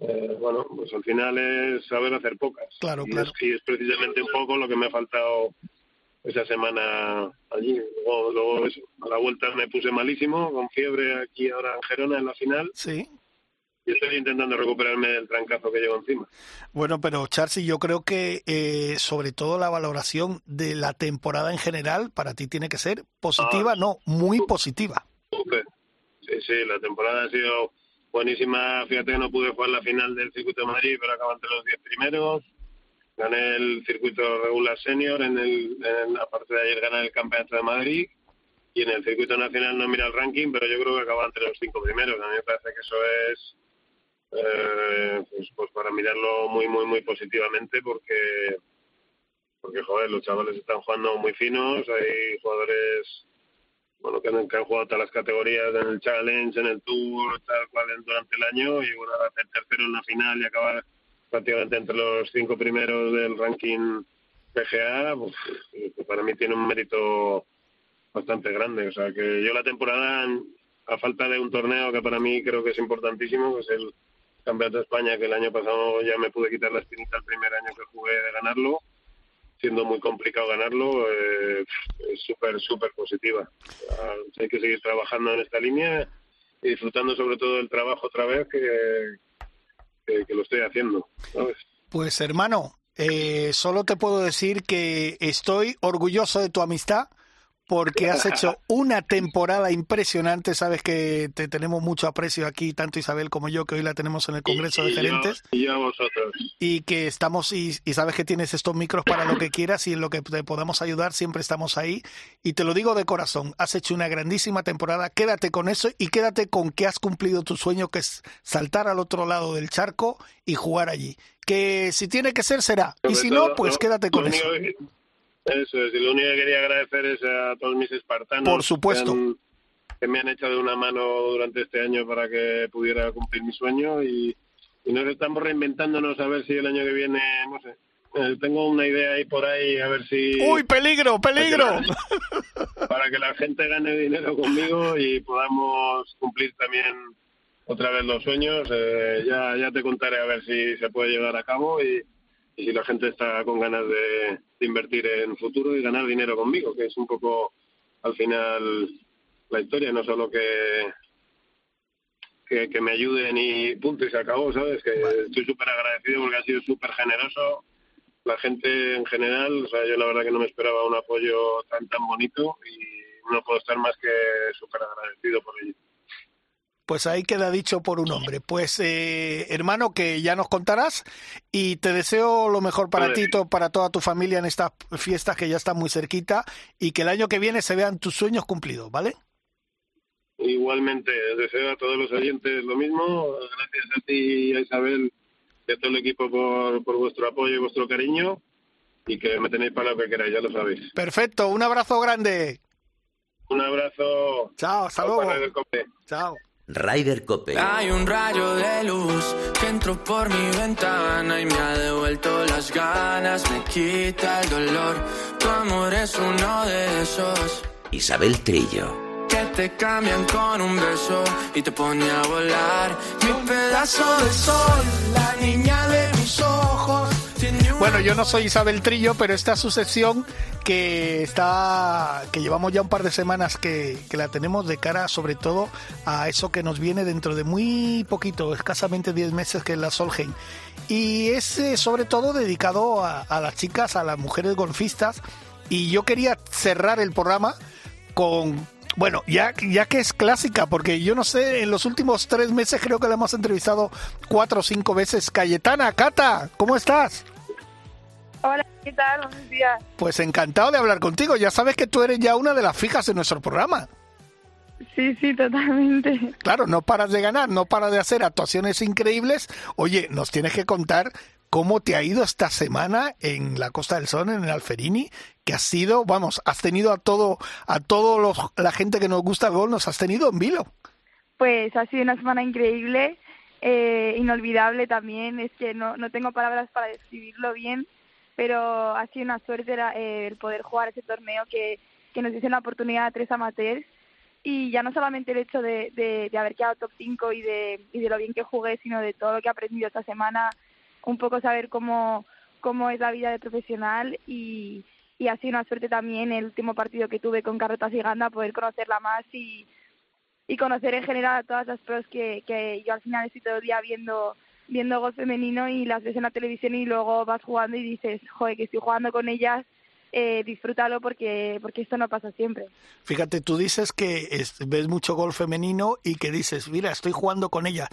S8: eh, bueno, pues al final es saber hacer pocas.
S1: Claro,
S8: y
S1: claro.
S8: Es, y es precisamente un poco lo que me ha faltado esa semana allí. Luego, a la vuelta me puse malísimo, con fiebre aquí ahora en Gerona en la final.
S1: Sí.
S8: Y estoy intentando recuperarme del trancazo que llevo encima.
S1: Bueno, pero Charsi, yo creo que eh, sobre todo la valoración de la temporada en general para ti tiene que ser positiva,
S8: Ah.
S1: no, muy positiva.
S8: Sí, sí, la temporada ha sido buenísima. Fíjate que no pude jugar la final del Circuito de Madrid, pero acabo entre los 10 primeros. Gané el circuito regular senior, en el, en, aparte de ayer gané el campeonato de Madrid. Y en el circuito nacional no mira el ranking, pero yo creo que acaba entre los cinco primeros. A mí me parece que eso es eh, pues, pues para mirarlo muy, muy, muy positivamente porque, porque joder, los chavales están jugando muy finos. Hay jugadores bueno, que han, que han jugado todas las categorías en el Challenge, en el Tour, tal cual durante el año, y bueno, hacer tercero en la final y acabar prácticamente entre los cinco primeros del ranking PGA, pues, pues para mí tiene un mérito bastante grande. O sea, que yo la temporada, a falta de un torneo que para mí creo que es importantísimo, que es el Campeonato de España, que el año pasado ya me pude quitar la espinita el primer año que jugué de ganarlo, siendo muy complicado ganarlo, eh, es súper, súper positiva. Sea, hay que seguir trabajando en esta línea y disfrutando sobre todo del trabajo otra vez que, que, que lo estoy haciendo. ¿sabes?
S1: Pues hermano, eh, solo te puedo decir que estoy orgulloso de tu amistad porque has hecho una temporada impresionante. Sabes que te tenemos mucho aprecio aquí, tanto Isabel como yo, que hoy la tenemos en el Congreso de
S8: Y yo-
S1: Gerentes.
S8: y yo a vosotros.
S1: y que estamos y, y sabes que tienes estos micros para lo que quieras y en lo que te podamos ayudar siempre estamos ahí y te lo digo de corazón has hecho una grandísima temporada quédate con eso y quédate con que has cumplido tu sueño que es saltar al otro lado del charco y jugar allí que si tiene que ser será y si
S8: todo,
S1: no pues quédate con eso
S8: eso es, y lo único que quería agradecer es a todos mis espartanos.
S1: Por supuesto.
S8: Que, han- que me han echado una mano durante este año para que pudiera cumplir mi sueño y, y nos estamos reinventándonos a ver si el año que viene, no sé, eh, tengo una idea ahí por ahí, a ver si...
S1: uy peligro peligro
S8: para que la gente gane dinero conmigo y podamos cumplir también otra vez los sueños. Eh, ya, ya te contaré a ver si se puede llevar a cabo y, y si la gente está con ganas de, de invertir en futuro y ganar dinero conmigo, que es un poco al final la historia, no solo que que, que me ayuden y punto y se acabó, ¿sabes? Que estoy súper agradecido porque ha sido súper generoso la gente en general, o sea, yo la verdad que no me esperaba un apoyo tan tan bonito y no puedo estar más que súper agradecido por ello.
S1: Pues ahí queda dicho por un hombre. Pues eh, hermano, que ya nos contarás y te deseo lo mejor para ti, para toda tu familia en estas fiestas que ya están muy cerquita y que el año que viene se vean tus sueños cumplidos, ¿vale?
S8: Igualmente, deseo a todos los oyentes lo mismo. Gracias a ti y a Isabel y a todo el equipo por, por vuestro apoyo y vuestro cariño y que me tenéis para lo que queráis, ya lo sabéis.
S1: Perfecto, un abrazo grande.
S8: Un abrazo.
S1: Chao, hasta luego. Chao.
S9: Ryder Cope.
S10: Hay un rayo de luz que entró por mi ventana y me ha devuelto las ganas, me quita el dolor. Tu amor es uno de esos
S9: Isabel Trillo.
S10: que te cambian con un beso y te pone a volar. Mi pedazo de sol, la niña
S1: Bueno, yo no soy Isabel Trillo, pero esta es su sección que está, que llevamos ya un par de semanas que, la tenemos de cara sobre todo a eso que nos viene dentro de muy poquito, escasamente 10 meses, que la Solheim. Y es eh, sobre todo dedicado a, a las chicas, a las mujeres golfistas. Y yo quería cerrar el programa con bueno, ya, ya que es clásica, porque yo no sé, en los últimos tres meses creo que la hemos entrevistado cuatro o cinco veces. Cayetana, Cata, ¿cómo estás?
S11: Hola, ¿qué tal? Buenos días.
S1: Pues encantado de hablar contigo. Ya sabes que tú eres ya una de las fijas de nuestro programa.
S11: Sí, sí, totalmente.
S1: Claro, no paras de ganar, no paras de hacer actuaciones increíbles. Oye, nos tienes que contar ¿cómo te ha ido esta semana en la Costa del Sol, en el Alferini? Que has sido, vamos, has tenido a todo, a todos los, la gente que nos gusta el gol, nos has tenido en vilo.
S11: Pues ha sido una semana increíble, eh, inolvidable también. Es que no, no tengo palabras para describirlo bien, pero ha sido una suerte eh, el poder jugar ese torneo que, que nos dice la oportunidad a tres amateurs. Y ya no solamente el hecho de, de, de haber quedado top 5 y de, y de lo bien que jugué, sino de todo lo que he aprendido esta semana, un poco saber cómo, cómo es la vida de profesional. Y, y ha sido una suerte también el último partido que tuve con Carrota Siganda, poder conocerla más y, y conocer en general a todas las pros que, que yo al final estoy todo el día viendo viendo golf femenino y las ves en la televisión y luego vas jugando y dices, joder, que estoy jugando con ellas eh, disfrútalo porque, porque esto no pasa siempre.
S1: Fíjate, tú dices que ves mucho golf femenino y que dices, mira, estoy jugando con ella.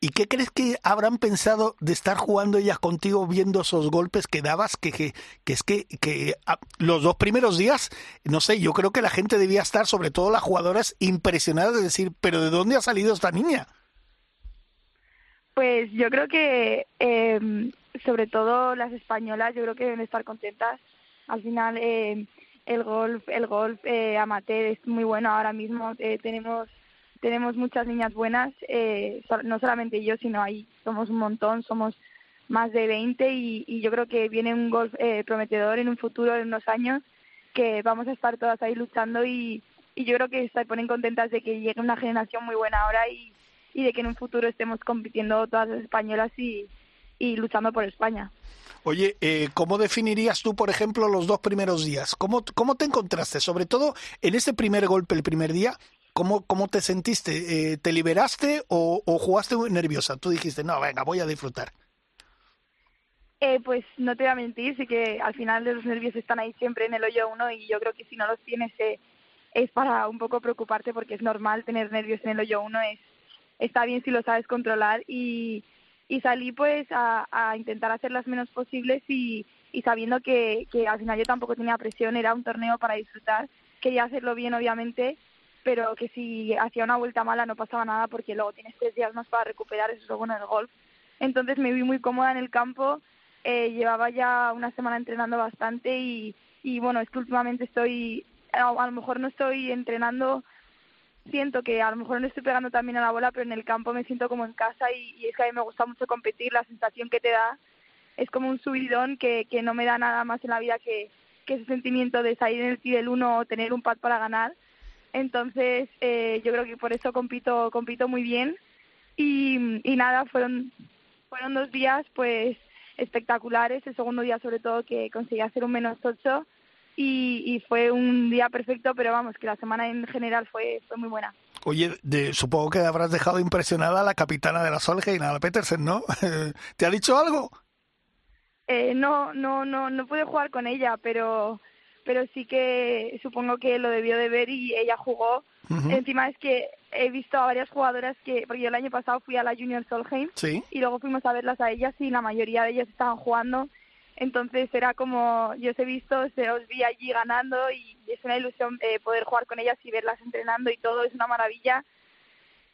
S1: ¿Y qué crees que habrán pensado de estar jugando ellas contigo viendo esos golpes que dabas? Que, que, que es que, que ah, los dos primeros días, no sé, yo creo que la gente debía estar, sobre todo las jugadoras, impresionadas de decir, pero ¿de dónde ha salido esta niña?
S11: Pues yo creo que, eh, sobre todo las españolas, yo creo que deben estar contentas. Al final eh, el golf el golf eh, amateur es muy bueno ahora mismo. Eh, tenemos tenemos muchas niñas buenas eh, no solamente yo sino ahí somos un montón somos más de 20 y, y yo creo que viene un golf eh, prometedor en un futuro en unos años que vamos a estar todas ahí luchando y, y yo creo que se ponen contentas de que llegue una generación muy buena ahora y, y de que en un futuro estemos compitiendo todas las españolas y, y luchando por España.
S1: Oye, eh, ¿cómo definirías tú, por ejemplo, los dos primeros días? ¿Cómo, cómo te encontraste? Sobre todo en ese primer golpe, el primer día, ¿cómo, cómo te sentiste? Eh, ¿Te liberaste o, o jugaste muy nerviosa? Tú dijiste, no, venga, voy a disfrutar.
S11: Eh, pues no te voy a mentir, sí que al final los nervios están ahí siempre en el hoyo uno y yo creo que si no los tienes eh, es para un poco preocuparte porque es normal tener nervios en el hoyo uno, es, está bien si lo sabes controlar y, y salí pues a, a intentar hacer las menos posibles y, y sabiendo que, que al final yo tampoco tenía presión, era un torneo para disfrutar, quería hacerlo bien obviamente, pero que si hacía una vuelta mala no pasaba nada porque luego tienes tres días más para recuperar, eso es lo bueno del golf. Entonces me vi muy cómoda en el campo, eh, llevaba ya una semana entrenando bastante y, y bueno, es que últimamente estoy, a, a lo mejor no estoy entrenando siento que a lo mejor no estoy pegando también a la bola, pero en el campo me siento como en casa y, es que a mí me gusta mucho competir, la sensación que te da es como un subidón que, que no me da nada más en la vida que, que ese sentimiento de salir en el tee del uno o tener un pad para ganar. Entonces, eh, yo creo que por eso compito, compito muy bien. Y, y nada, fueron, fueron dos días pues espectaculares. El segundo día, sobre todo, que conseguí hacer un menos ocho y, y fue un día perfecto, pero vamos, que la semana en general fue, fue muy buena.
S1: Oye, de, supongo que habrás dejado impresionada a la capitana de la Solheim, a la Petersen, ¿no? ¿Te ha dicho algo?
S11: Eh, no, no, no, no pude jugar con ella, pero, pero sí que supongo que lo debió de ver y ella jugó. Encima es que he visto a varias jugadoras que, porque yo el año pasado fui a la Junior Solheim
S1: Sí.
S11: y luego fuimos a verlas a ellas y la mayoría de ellas estaban jugando. Entonces era como, yo os he visto, se os vi allí ganando y es una ilusión eh, poder jugar con ellas y verlas entrenando y todo, es una maravilla.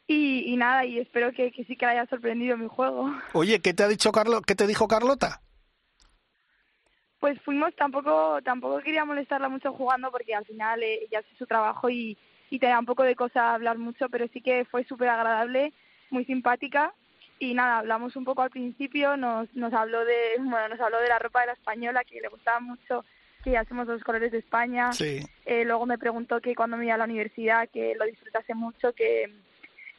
S11: Y, y nada, y espero que, que sí que la haya sorprendido mi juego.
S1: Oye, ¿qué te ha dicho Carlo? ¿Qué te dijo Carlota?
S11: Pues fuimos, tampoco tampoco quería molestarla mucho jugando porque al final eh, ella hace su trabajo y, y te da un poco de cosa hablar mucho, pero sí que fue súper agradable, muy simpática y nada, hablamos un poco al principio, nos, nos habló de bueno, nos habló de la ropa de la española que le gustaba mucho, que ya somos los colores de España.
S1: Sí.
S11: Eh, luego me preguntó que cuando me iba a la universidad, que lo disfrutase mucho, que,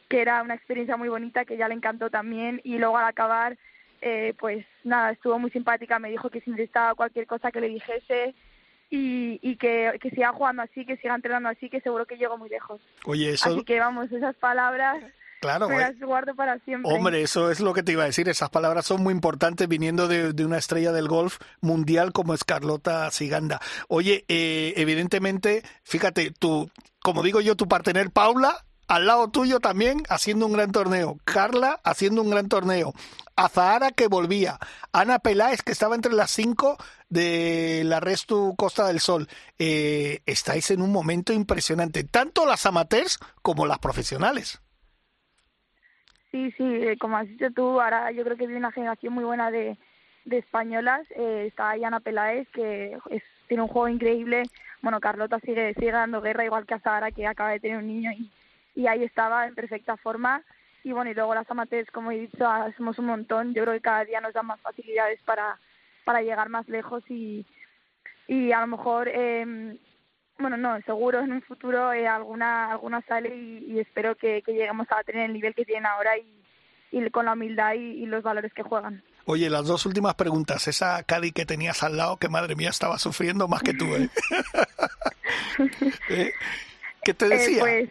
S11: que era una experiencia muy bonita, que ya le encantó también. Y luego al acabar, eh, pues nada, estuvo muy simpática, me dijo que si necesitaba cualquier cosa que le dijese y, y que, que siga jugando así, que siga entrenando así, que seguro que llego muy lejos.
S1: Oye, eso...
S11: Así que vamos, esas palabras
S1: Claro,
S11: me las guardo para siempre.
S1: Hombre, eso es lo que te iba a decir. Esas palabras son muy importantes viniendo de, de una estrella del golf mundial como es Carlota Siganda. Oye, eh, evidentemente, fíjate, tú, como digo yo, tu partener Paula, al lado tuyo también haciendo un gran torneo. Carla haciendo un gran torneo. Azahara que volvía. Ana Peláez que estaba entre las cinco de la Restu Costa del Sol. Eh, estáis en un momento impresionante, tanto las amateurs como las profesionales.
S11: Sí, sí, eh, como has dicho tú, ahora yo creo que viene una generación muy buena de, de españolas eh, está Ana Peláez, que es, tiene un juego increíble. Bueno, Carlota sigue, sigue dando guerra, igual que a Sara, que acaba de tener un niño y, y ahí estaba en perfecta forma. Y bueno, y luego las amateurs, como he dicho, somos un montón. Yo creo que cada día nos dan más facilidades para, para llegar más lejos y, y a lo mejor, eh, bueno, no, seguro en un futuro eh, alguna alguna sale y, espero que, lleguemos a tener el nivel que tienen ahora y, y con la humildad y, los valores que juegan.
S1: Oye, las dos últimas preguntas. Esa Cadi que tenías al lado, que madre mía estaba sufriendo más que tú, ¿eh? ¿Eh? ¿Qué te decía?
S11: pues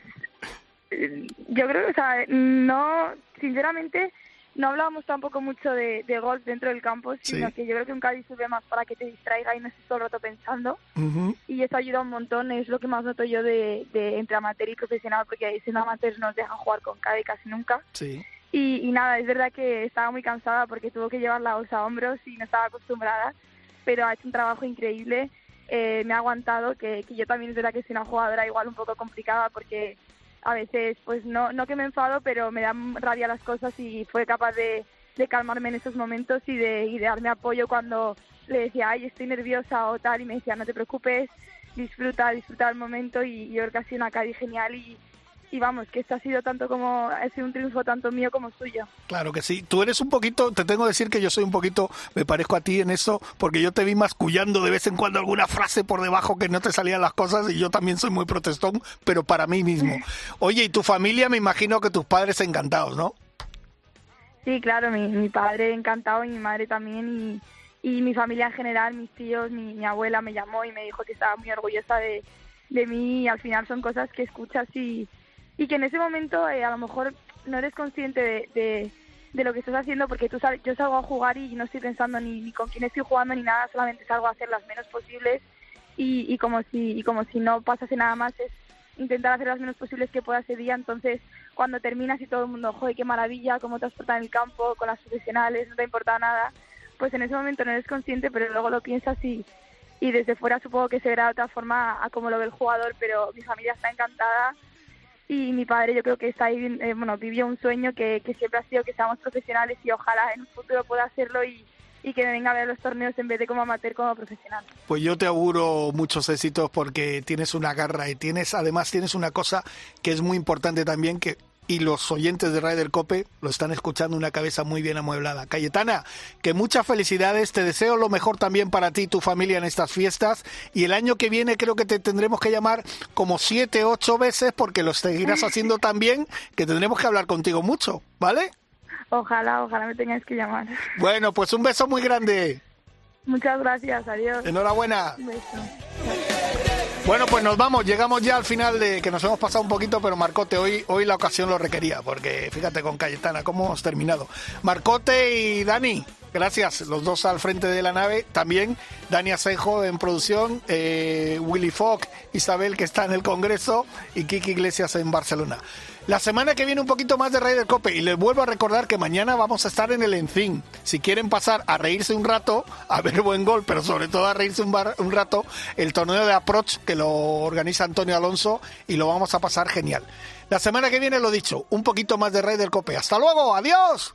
S11: yo creo o sea, no, sinceramente, no hablábamos tampoco mucho de, golf dentro del campo, sino que yo creo que un Cádiz sirve más para que te distraiga y no estés todo el rato pensando. Y eso ayuda un montón, es lo que más noto yo de, entre amateur y profesional, porque siendo amateur nos dejan jugar con Cádiz casi nunca. Y, nada, es verdad que estaba muy cansada porque tuvo que llevar la bolsa a hombros y no estaba acostumbrada, pero ha hecho un trabajo increíble. Eh, me ha aguantado, que, que yo también es verdad que soy una jugadora igual un poco complicada porque a veces, pues no, no que me enfado, pero me dan rabia las cosas y fue capaz de, calmarme en esos momentos y de, y de darme apoyo cuando le decía, ay, estoy nerviosa o tal, y me decía, no te preocupes, disfruta, disfruta el momento y yo creo que ha sido una Cadi genial y, y vamos, que esto ha sido tanto como, ha sido un triunfo tanto mío como suyo.
S1: Claro que sí. Tú eres un poquito, te tengo que decir que yo soy un poquito, me parezco a ti en eso, porque yo te vi mascullando de vez en cuando alguna frase por debajo que no te salían las cosas y yo también soy muy protestón, pero para mí mismo. Oye, y tu familia, me imagino que tus padres encantados, ¿no?
S11: Sí, claro, mi, mi padre encantado y mi madre también y, y mi familia en general, mis tíos, mi, mi abuela me llamó y me dijo que estaba muy orgullosa de, de mí y al final son cosas que escuchas y y que en ese momento eh, a lo mejor no eres consciente de, de, lo que estás haciendo porque tú sabes, yo salgo a jugar y no estoy pensando ni, ni con quién estoy jugando ni nada, solamente salgo a hacer las menos posibles y, y como si como si no pasase nada más es intentar hacer las menos posibles que pueda ese día, entonces cuando terminas y todo el mundo, joder, qué maravilla, cómo te has portado en el campo, con las profesionales, no te ha importado nada, pues en ese momento no eres consciente, pero luego lo piensas y, y desde fuera supongo que se verá de otra forma a cómo lo ve el jugador, pero mi familia está encantada, y mi padre yo creo que está ahí, eh, bueno, vivió un sueño que, que siempre ha sido que seamos profesionales y ojalá en un futuro pueda hacerlo y, y que me venga a ver los torneos en vez de como amateur, como profesional.
S1: Pues yo te auguro muchos éxitos porque tienes una garra y tienes, además tienes una cosa que es muy importante también, que y los oyentes de Radio del Cope lo están escuchando una cabeza muy bien amueblada. Cayetana, que muchas felicidades, te deseo lo mejor también para ti y tu familia en estas fiestas y el año que viene creo que te tendremos que llamar como siete, ocho veces porque lo seguirás haciendo tan bien que tendremos que hablar contigo mucho, ¿vale?
S11: Ojalá, ojalá me tengáis que llamar.
S1: Bueno, pues un beso muy grande.
S11: Muchas gracias, adiós.
S1: Enhorabuena. Un beso. Bueno, pues nos vamos, llegamos ya al final de que nos hemos pasado un poquito, pero Marcote, hoy, hoy la ocasión lo requería, porque fíjate con Cayetana cómo hemos terminado. Marcote y Dani, gracias, los dos al frente de la nave, también Dani Asejo en producción, eh, Willy Fogg, Isabel que está en el Congreso y Kiki Iglesias en Barcelona. La semana que viene un poquito más de Rey del Cope y les vuelvo a recordar que mañana vamos a estar en el Encín. Si quieren pasar a reírse un rato, a ver buen gol, pero sobre todo a reírse un, un rato, el torneo de Approach que lo organiza Antonio Alonso y lo vamos a pasar genial. La semana que viene, lo dicho, un poquito más de Rey del Cope. Hasta luego, adiós.